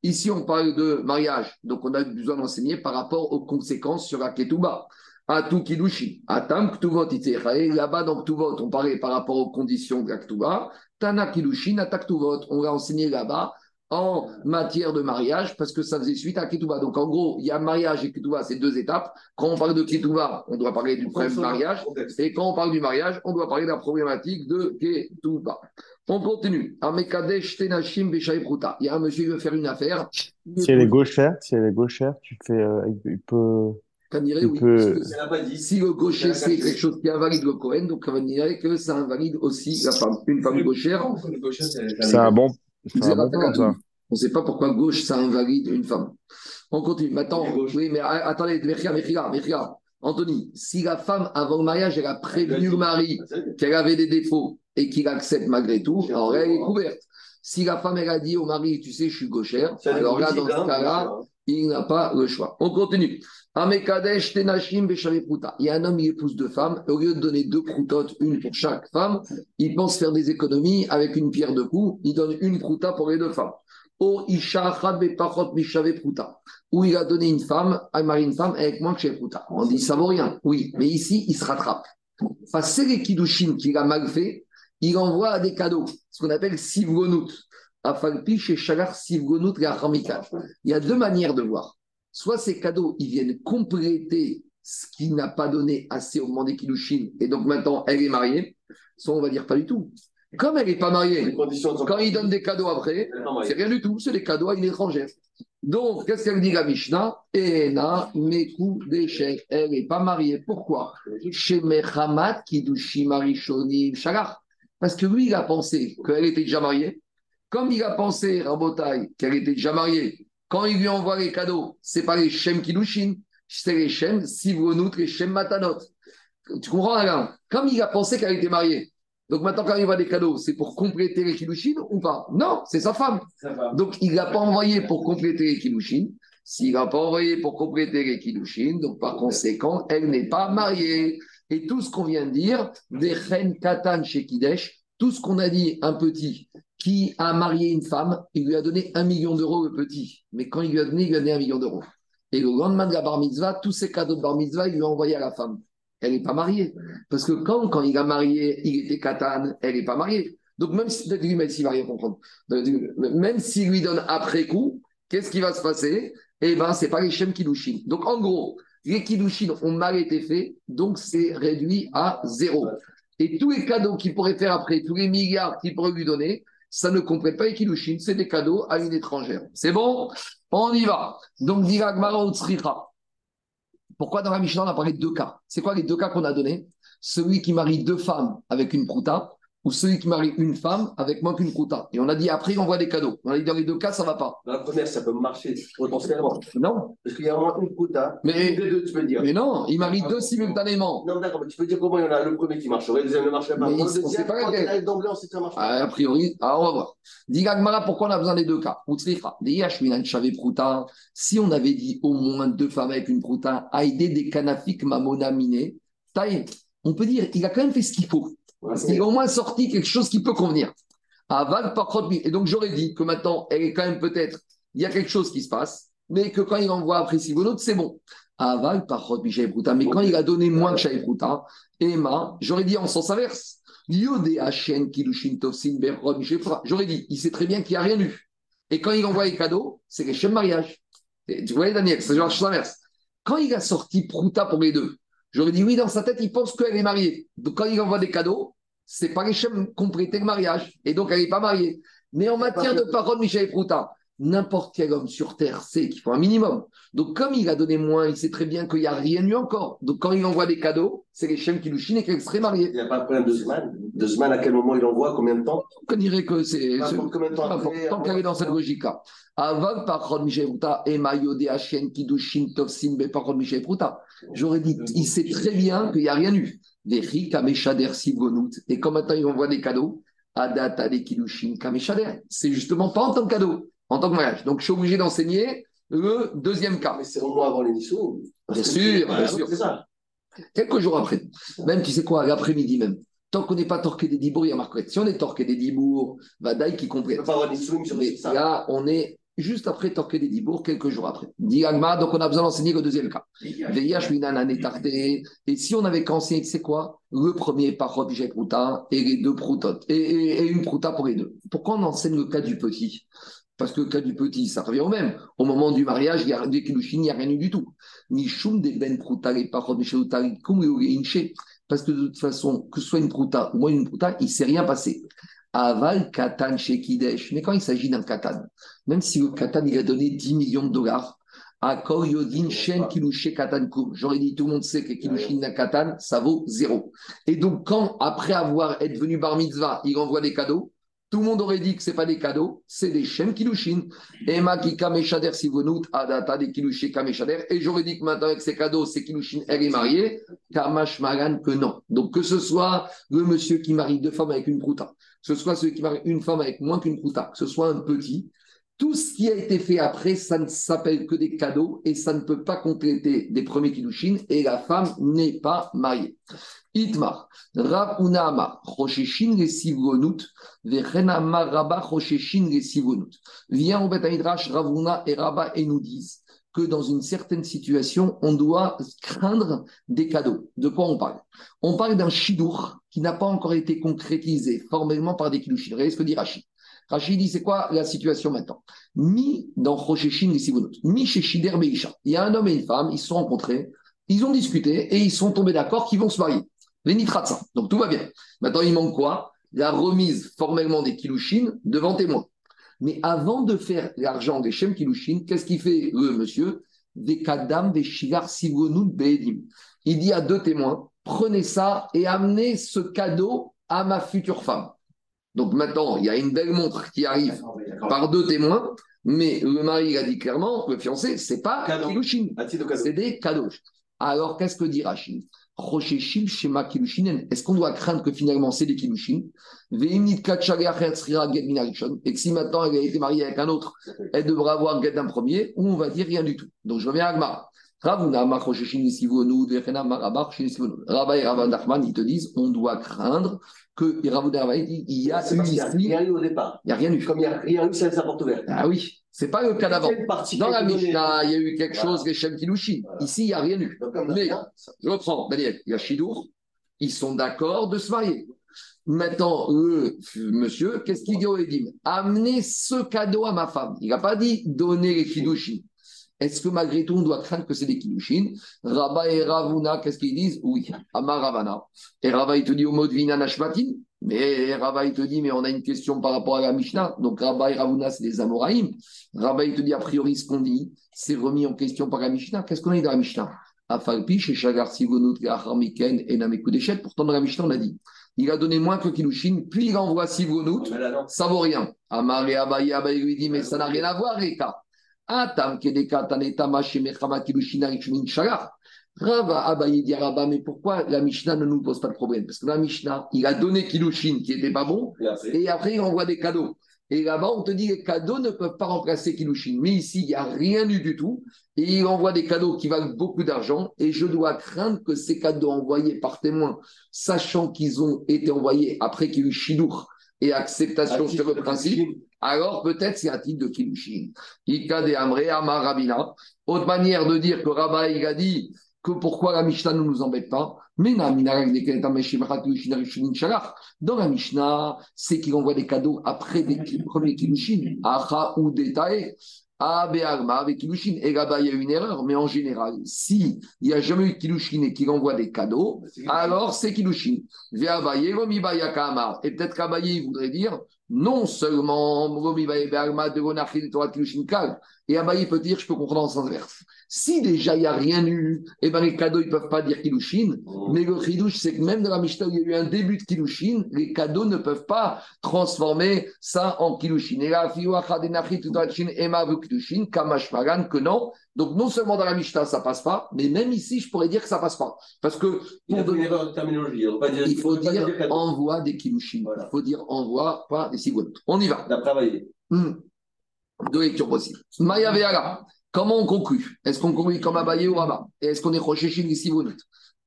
Ici, on parle de mariage, donc on a besoin d'enseigner par rapport aux conséquences sur la Ketouba. Atu Kidushi, Atam Ktuvot Là-bas, dans Ktuvot, on parlait par rapport aux conditions de la Ktuba. Tana Kilushin, Ktuvot. On l'a enseigné là-bas en matière de mariage parce que ça faisait suite à Ketouba. Donc en gros, il y a mariage et Ketouba, c'est deux étapes. Quand on parle de Ketouba, on doit parler du problème mariage. Et quand on parle du mariage, on doit parler de la problématique de Ketouba. On continue. Il y a un monsieur qui veut faire une affaire. Si elle est gauchère, si elle est gauchère, tu fais, euh, il peut oui. Si le gaucher, c'est quelque chose qui invalide le Cohen, donc on dirait que ça invalide aussi la femme. Une femme gauchère. C'est un bon. On ne sait pas pourquoi gauche, ça invalide une femme. On continue. Maintenant, oui, mais attendez, Anthony, si la femme, avant le mariage, elle a prévenu le mari qu'elle avait des défauts et qu'il accepte malgré tout, alors elle est couverte. Si la femme, elle a dit au mari, tu sais, je suis gauchère, alors là, dans ce cas-là, il n'a pas le choix. On continue. Il y a un homme, il épouse deux femmes. Au lieu de donner deux proutotes, une pour chaque femme, il pense faire des économies avec une pierre de coups. Il donne une prouta pour les deux femmes. Ou il a donné une femme, a marié une femme avec moins que chez prouta. On dit ça vaut rien. Oui, mais ici, il se rattrape. C'est les Kiddushin qu'il a mal fait. Il envoie des cadeaux, ce qu'on appelle sivgonut. Il y a deux manières de voir. Soit ces cadeaux, ils viennent compléter ce qui n'a pas donné assez au moment des Kiddushin, et donc maintenant elle est mariée, soit on va dire pas du tout. Comme elle n'est pas mariée, quand il donne des cadeaux après, c'est rien du tout, c'est des cadeaux à une étrangère. Donc, qu'est-ce qu'elle dit la Mishnah? Ena Meku. Elle n'est pas mariée. Pourquoi? Chez Mechamat Kidushi Marishoni Shagar. Parce que lui, il a pensé qu'elle était déjà mariée. Comme il a pensé, Rabotai, qu'elle était déjà mariée, quand il lui envoie les cadeaux, c'est pas les Shem Kilushin, c'est les Shem Sivronut, les Shem Matanot. Tu comprends, Alain? Comme il a pensé qu'elle était mariée. Donc maintenant, quand il envoie des cadeaux, c'est pour compléter les Kilushin ou pas? Non, c'est sa femme. Donc il n'a pas envoyé pour compléter les Kilushin. S'il n'a pas envoyé pour compléter les Kilushin, donc par conséquent, elle n'est pas mariée. Et tout ce qu'on vient de dire, des Ren Katan chez Kidesh, tout ce qu'on a dit un petit, qui a marié une femme, il lui a donné un million d'euros le petit. Mais quand il lui a donné, il lui a donné un million d'euros. Et le lendemain de la bar mitzvah, tous ces cadeaux de bar mitzvah, il lui a envoyé à la femme. Elle n'est pas mariée. Parce que quand, quand il a marié, il était katane, elle n'est pas mariée. Donc même si, même s'il va rien comprendre, même s'il lui donne après coup, qu'est-ce qui va se passer? Eh bien, ce n'est pas les Shem Kiddushin. Donc en gros, les Kiddushin ont mal été faits, donc c'est réduit à zéro. Et tous les cadeaux qu'il pourrait faire après, tous les milliards qu'il pourrait lui donner, ça ne complète pas Kiddushin, c'est des cadeaux à une étrangère. C'est bon? On y va. Donc, Pourquoi dans la Mishnah, on a parlé de deux cas? C'est quoi les deux cas qu'on a donnés? Celui qui marie deux femmes avec une prouta ou celui qui marie une femme avec moins qu'une quota. Et on a dit après, on voit des cadeaux. On a dit dans les deux cas, ça ne va pas. Dans la première, ça peut marcher potentiellement. Non. Parce qu'il y a moins une quota. Mais, deux, tu peux dire. mais non, il marie deux simultanément. Non, d'accord, mais tu peux dire comment il y en a le premier qui marcherait, le deuxième ne marcherait pas. Mais le deuxième, pas quand d'emblée, on sait que ça marche pas. A priori, alors on va voir. Dis Gagmara, pourquoi on a besoin des deux cas? Si on avait dit au moins deux femmes avec une prouta, aider des canafik mamona miné, on peut dire, il a quand même fait ce qu'il faut. Il a au moins sorti quelque chose qui peut convenir. Et donc j'aurais dit que maintenant, elle est quand même peut-être, il y a quelque chose qui se passe, mais que quand il envoie après Sivonot, c'est bon. Aval par Mais quand il a donné moins que Shaïpruta, Emma, j'aurais dit en sens inverse. J'aurais dit, il sait très bien qu'il n'y a rien eu. Et quand il envoie les cadeaux, c'est les chèmes mariage. Et tu vois, Daniel, c'est genre l'inverse. Quand il a sorti Prouta pour les deux, j'aurais dit oui, dans sa tête, il pense qu'elle est mariée. Donc quand il envoie des cadeaux, c'est pas les chèmes compléter le mariage. Et donc elle n'est pas mariée. Mais en matière de parole, Michel Prouta, n'importe quel homme sur Terre sait qu'il faut un minimum. Donc, comme il a donné moins, il sait très bien qu'il n'y a rien eu encore. Donc, quand il envoie des cadeaux, c'est les chaînes qui nous chinent et qu'il serait marié. Il n'y a pas de problème de semaine. De semaine, à quel moment il envoie Combien de temps? On dirait que c'est. Combien de temps après, Tant qu'elle est dans cette logique-là. Avant par et Mayode Hachen Kidushin Tovsin par. J'aurais dit, il sait très bien qu'il n'y a rien eu. Des rik Kameshader Sigonout. Et comme maintenant il envoie des cadeaux, Adata des Kidushin Kameshader. C'est justement pas en tant que cadeau, en tant que mariage. Donc je suis obligé d'enseigner le deuxième cas. Mais c'est au moins avant l'émission. Bien sûr, bien sûr. C'est ça. Quelques jours après, même tu sais quoi, l'après-midi même, tant qu'on n'est pas torqué des dibours, il y a marqué. Si on est torqué des dibours, Vadaï qui Il ne complète. peut pas avoir l'émission sur Mais ça. là, on est juste après torqué des dibours, quelques jours après. Dit Agma, donc on a besoin d'enseigner le deuxième cas. Et si on avait qu'à enseigner, c'est quoi Le premier par Robjet Prouta et les deux Proutotes. Et, et- et une Prouta pour les deux. Pourquoi on enseigne le cas du petit? Parce que le cas du petit, ça revient au même. Au moment du mariage, il y a des il n'y a rien eu du tout. Des Ben les. Parce que de toute façon, que ce soit une Prouta ou moins une Prouta, il ne s'est rien passé. Aval Katan chez Kidesh. Mais quand il s'agit d'un Katan, même si le Katan, il a donné 10 millions de dollars, à Yodin Shen Kilushe Katan Koum. J'aurais dit, tout le monde sait que Kilushin Katan, ça vaut zéro. Et donc, quand, après avoir été venu Bar Mitzvah, il envoie des cadeaux, tout le monde aurait dit que ce n'est pas des cadeaux, c'est des Shem Kilushin. Ema ki kameshader sivonut adata des kilushé kameshader. Et j'aurais dit que maintenant avec ces cadeaux, c'est kilushin, elle est mariée. Kamash magan que non. Donc que ce soit le monsieur qui marie deux femmes avec une prouta, que ce soit celui qui marie une femme avec moins qu'une prouta, que ce soit un petit, tout ce qui a été fait après, ça ne s'appelle que des cadeaux et ça ne peut pas compléter des premiers kilushin et la femme n'est pas mariée. Itmar, Rav Unama, les Sivonut, Vechenama Rabba Rosheshin les Sivonut. Vient au Beth Midrash, Ravuna et Rabba et nous disent que dans une certaine situation, on doit craindre des cadeaux. De quoi on parle? On parle d'un shidour qui n'a pas encore été concrétisé formellement par des kilushin. Regardez ce que dit Rachid. Rachid dit c'est quoi la situation maintenant? Mi dans Rosheshin les Sivonut, Mi chez Shider Beisha. Il y a un homme et une femme, ils se sont rencontrés, ils ont discuté et ils sont tombés d'accord qu'ils vont se marier. Les nitratsa. Donc tout va bien. Maintenant, il manque quoi? La remise formellement des kilushin devant témoin. Mais avant de faire l'argent des Shem Kilushin, qu'est-ce qu'il fait le monsieur? Des kadam, des shigar sivonud beedim. Il dit à deux témoins prenez ça et amenez ce cadeau à ma future femme. Donc maintenant, il y a une belle montre qui arrive par deux témoins, mais le mari a dit clairement, le fiancé, c'est pas. Kilushin, c'est des cadeaux. Alors, qu'est-ce que dit Rachid? Rosheshim Shema Kilushinen. Est-ce qu'on doit craindre que finalement c'est des Kilushin. Et que si maintenant elle a été mariée avec un autre, elle devra avoir Ged d'un premier, ou on va dire rien du tout. Donc je reviens à Agmar. Rabba et Ravan Nachman, ils te disent on doit craindre que Ravuna il dit il y a eu parce qu'il n'y a ici, rien eu au départ. il n'y a rien eu. Comme il n'y a rien eu, c'est la porte ouverte. Ah oui, c'est pas le cas d'avant. Dans la Mishnah, il y a eu quelque chose, les Shem Kilushin. Ici, il n'y a rien eu. Mais- Je reprends, Daniel. Il y a Chidour. Ils sont d'accord de se marier. Maintenant, le monsieur, qu'est-ce qu'il dit au Edim? Amenez ce cadeau à ma femme. Il n'a pas dit donner les Kiddushin. Est-ce que malgré tout, on doit craindre que c'est des Kiddushin? Rabba et Ravuna, qu'est-ce qu'ils disent? Oui, Amar Ravana. Et Rabba, il te dit au mot de Vina Nashmatin. Mais Rabba, il te dit, mais on a une question par rapport à la Mishnah. Donc Rabba et Ravuna, c'est des Amoraïm. Rabba, il te dit, a priori, ce qu'on dit, c'est remis en question par la Mishnah. Qu'est-ce qu'on a dit dans la Mishnah? Afalpi, chez Shagar Sivonut, Gahamiken et Namekou Deshet. Pourtant, dans la Mishnah, on a dit il a donné moins que Kilushin, puis il envoie là, non. ça vaut rien. Amar et Abaye, Abaye lui dit mais ça n'a rien à voir, Reka. Atam Kedeka Tanetama. Rava Abaye dit à Rabba, mais pourquoi la Mishnah ne nous pose pas de problème? Parce que la Mishnah, il a donné Kilushin qui n'était pas bon, Et après, il envoie des cadeaux. Et là-bas, on te dit que les cadeaux ne peuvent pas remplacer Kilushin. Mais ici, il n'y a rien eu du tout. Et il envoie des cadeaux qui valent beaucoup d'argent. Et je dois craindre que ces cadeaux envoyés par témoin, sachant qu'ils ont été envoyés après qu'il y a eu Shidour et acceptation sur le principe, Kiddushin, alors peut-être c'est un titre de Kilushin. Ika de Amre Amar Rabina. Autre manière de dire que Rabba, il a dit que pourquoi la Mishnah ne nous embête pas. Mais Dans la Mishnah, c'est qu'il envoie des cadeaux après des premiers Acha ou des Tae. avec Kilushin. Et là-bas, il y a une erreur, mais en général, si il n'y a jamais eu Kilushin et qu'il envoie des cadeaux, alors c'est Kilushin. Et peut-être qu'Abaye voudrait dire non seulement et Abaye peut dire je peux comprendre en sens inverse. Si déjà il n'y a rien eu, eh ben les cadeaux ils peuvent pas dire Kilushin, Oh. mais le Kiddush c'est que même dans la Mishnah où il y a eu un début de Kilushin, les cadeaux ne peuvent pas transformer ça en Kilushin. Et là, que non. Donc non seulement dans la Mishnah ça passe pas, mais même ici je pourrais dire que ça passe pas. Parce que a pour une de terminologie. On dire- il faut on dire cadeau. envoie des Kilushin. Voilà. Il faut dire envoie, pas des cigognes. On y va. D'après Abaye. Hmm. Deux lectures possibles. Maya Veala. Comment on conclut? Est-ce qu'on conclut comme Abaye ou Rama Et est-ce qu'on est Rochechine ici ou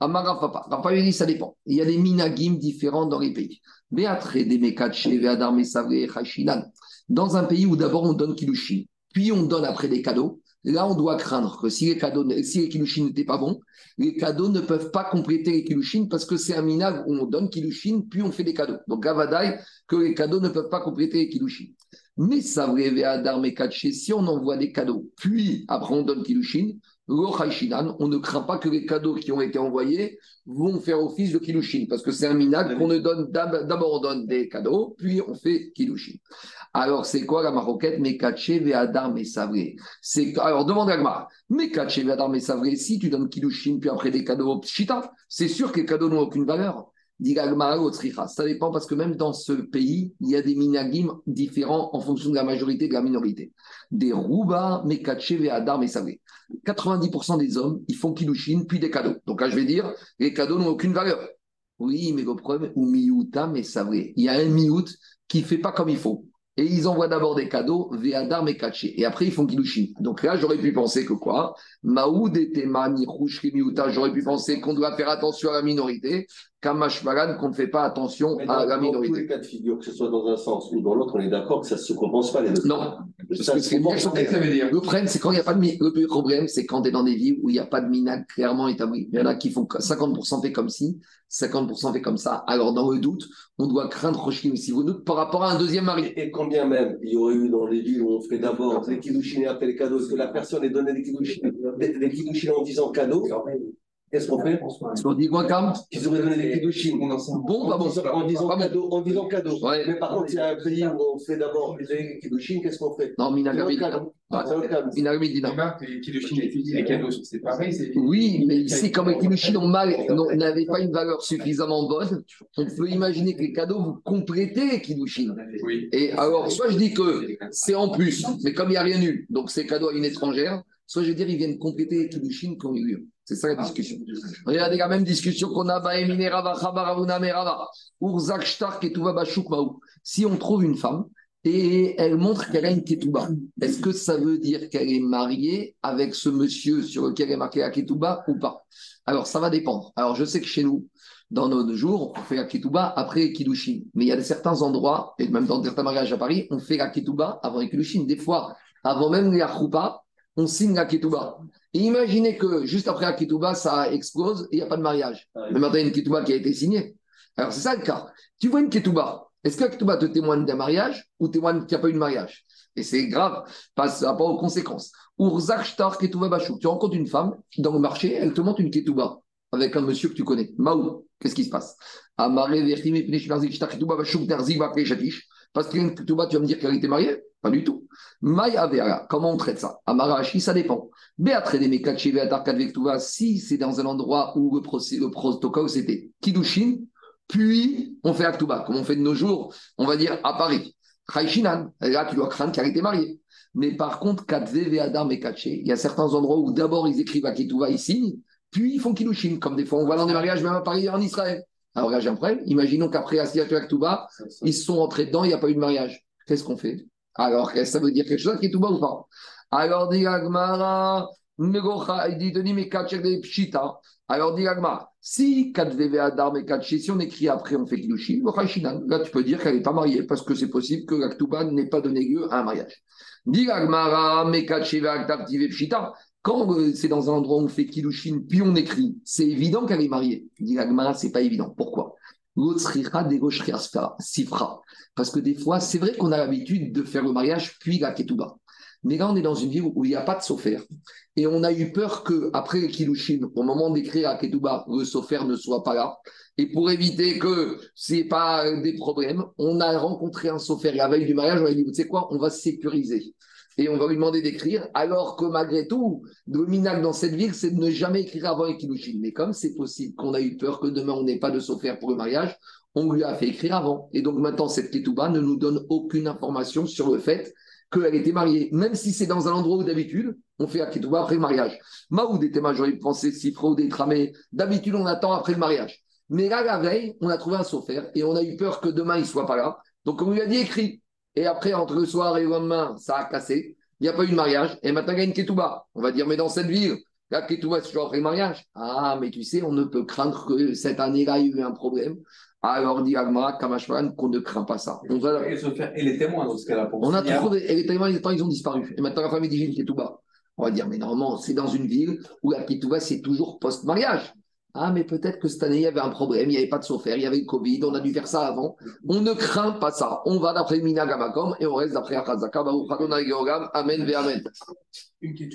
Amara Papa. Papa dit ça dépend. Il y a des minagim différents dans les pays. Dans un pays où d'abord on donne Kilushin, puis on donne après des cadeaux, là on doit craindre que si les, cadeaux, si les Kilushin n'étaient pas bons, les cadeaux ne peuvent pas compléter les Kilushin parce que c'est un minag où on donne Kilushin, puis on fait des cadeaux. Donc Gavadai, que les cadeaux ne peuvent pas compléter les Kilushin. Mais vrai Adar si on envoie des cadeaux, puis après on donne Kilushin, on ne craint pas que les cadeaux qui ont été envoyés vont faire office de Kilushin, parce que c'est un minag qu'on ne donne d'ab- d'abord on donne des cadeaux, puis on fait Kilushin. Alors c'est quoi la maroquette? Mekache Ve'adar Mesavré C'est alors demande à Gmar. Mekache Ve'adar Mesavré, si tu donnes Kilushin puis après des cadeaux Pshita, c'est sûr que les cadeaux n'ont aucune valeur. Ça dépend parce que même dans ce pays, il y a des minagim différents en fonction de la majorité et de la minorité. Des rouba, mekache, ve'adar, mesavé. 90% des hommes, ils font kilushin puis des cadeaux. Donc là, je vais dire, les cadeaux n'ont aucune valeur. Oui, mais le problème, ou miouta, vrai. Il y a un miout qui fait pas comme il faut. Et ils envoient d'abord des cadeaux, ve'adar, mekache. Et après, ils font kilushin. Donc là, j'aurais pu penser que quoi? Maoud était mani, miouta. J'aurais pu penser qu'on doit faire attention à la minorité. Qu'on ne fait pas attention Mais à dans, la dans tous minorité. les cas de figure, que ce soit dans un sens ou dans l'autre, on est d'accord que ça ne se compense pas les deux. Non, parce Ça se compense ça veut dire? Le problème, c'est quand il n'y a pas de le problème, c'est quand tu es dans des villes où il n'y a pas de minag clairement établi. Il y en a qui font 50% fait comme ci, 50% fait comme ça. Alors, dans le doute, on doute craindre Roshkim si vous doute par rapport à un deuxième mari. Et combien même il y aurait eu dans les villes où on fait d'abord les kiddushin et après les cadeaux, est-ce que la personne ait donné des kiddushin, des, en disant cadeau Qu'est-ce qu'on fait Est-ce qu'on dit quoi, Cam Ils auraient donné des kiddushin Bon, pas en bon. disant, en disant Pas cadeau, en disant cadeau. Ouais. Mais par contre, il y a un pays où on fait d'abord les kiddushin, qu'est-ce qu'on fait? Non, Minagami. cadeau. Minagami dit non. Les Kiddushin et les cadeaux, c'est pareil. Oui, mais ici, comme les Kilushin ont mal, n'ont- n'avaient pas une valeur suffisamment bonne, on peut imaginer que les cadeaux, vous complétez les Kilushin. Oui. Et alors, soit je dis que c'est en plus, mais comme il n'y a rien eu, donc c'est cadeau à une étrangère, soit je vais dire ils viennent compléter les Kiddushin qui ont eu lieu. C'est ça la discussion. Regardez la même discussion qu'on a Baemine Rava, Merava, Urzak Bashuk Maou. Si on trouve une femme et elle montre qu'elle a une Ketouba, est-ce que ça veut dire qu'elle est mariée avec ce monsieur sur lequel est marqué la Ketouba ou pas? Alors ça va dépendre. Alors je sais que chez nous, dans nos jours, on fait la Ketouba après les Kiddushin. Mais il y a certains endroits, et même dans certains mariages à Paris, on fait la Ketouba avant les. Des fois, avant même Achoupa, on signe la Ketouba. Et imaginez que juste après la ça explose et il n'y a pas de mariage. Mais maintenant, il y a une Ketouba qui a été signée. Alors, c'est ça le cas. Tu vois une Ketouba. Est-ce que la te témoigne d'un mariage ou témoigne qu'il n'y a pas eu de mariage? Et c'est grave, par rapport aux conséquences. Urzak Shtar Ketouba Bachou. Tu rencontres une femme dans le marché, elle te montre une Ketouba avec un monsieur que tu connais. Maou, qu'est-ce qui se passe? Parce qu'il y a une Ketouba, tu vas me dire qu'elle était mariée? Pas du tout. Maï Avera, comment on traite ça? Amarashi, ça dépend. Béatre des Mekache, Beatar Kadvektuva, si c'est dans un endroit où le, procé- le protocole c'était Kidushin, puis on fait Aktuba, comme on fait de nos jours, on va dire à Paris. Chaïchinan, là tu dois craindre qu'elle était mariée. Mais par contre, Kadve, Veadar, Mekache, il y a certains endroits où d'abord ils écrivent Akituba, ils signent, puis ils font Kidushin, comme des fois on voit dans des mariages même à Paris et en Israël. Alors là j'ai un. Imaginons qu'après la signature Aktuba, ils sont entrés dedans, il n'y a pas eu de mariage. Qu'est-ce qu'on fait? Alors, ça veut dire quelque chose qui est tout bas ou pas? Alors, dit Agmara, il dit Denis de Pshita. Alors, dit si Katveve Adar Mekatcher, si on écrit après, on fait Kilushin, là, tu peux dire qu'elle n'est pas mariée parce que c'est possible que l'Aktuba n'ait pas donné lieu à un mariage. Dit Agmara, Mekatcher Aktar Pshita. Quand euh, c'est dans un endroit où on fait Kilushin, puis on écrit, c'est évident qu'elle est mariée. Il dit Agmara, c'est pas évident. Pourquoi? Sifra. Parce que des fois, c'est vrai qu'on a l'habitude de faire le mariage puis la Ketouba. Mais là, on est dans une ville où il n'y a pas de sofer. Et on a eu peur que après Kilushin, au moment d'écrire à Ketouba, le sofer ne soit pas là. Et pour éviter que ce n'est pas des problèmes, on a rencontré un sofer la veille du mariage. On a dit, tu sais quoi, on va sécuriser. Et on va lui demander d'écrire, alors que malgré tout, le dans cette ville, c'est de ne jamais écrire avant les. Mais comme c'est possible qu'on a eu peur que demain on n'ait pas de sofer pour le mariage, on lui a fait écrire avant. Et donc maintenant, cette Ketouba ne nous donne aucune information sur le fait qu'elle était mariée, même si c'est dans un endroit où d'habitude, on fait la Ketouba après le mariage. Maoud était majorité pensée, Sifro, des tramés. D'habitude, on attend après le mariage. Mais là, la veille, on a trouvé un sofer et on a eu peur que demain, il soit pas là. Donc, on lui a dit écrit. Et après, entre le soir et le lendemain, ça a cassé. Il n'y a pas eu de mariage. Et maintenant, il y a une ketouba. On va dire, mais dans cette ville, la ketouba, c'est toujours après le mariage. Ah, mais tu sais, on ne peut craindre que cette année-là, il y ait eu un problème. Alors, dit Agmara, Kamashwan, qu'on ne craint pas ça. On va... et, et les témoins dans ce cas-là pour On a trouvé, et les témoins, ils ont disparu. Et maintenant, la famille dit, j'ai une ketouba. On va dire, mais normalement, c'est dans une ville où la ketouba, c'est toujours post-mariage. Ah, mais peut-être que cette année, il y avait un problème, il n'y avait pas de sofer, il y avait le Covid, on a dû faire ça avant. On ne craint pas ça. On va d'après Minagamakom et on reste d'après Achazaka. Amen, Amen. Une qui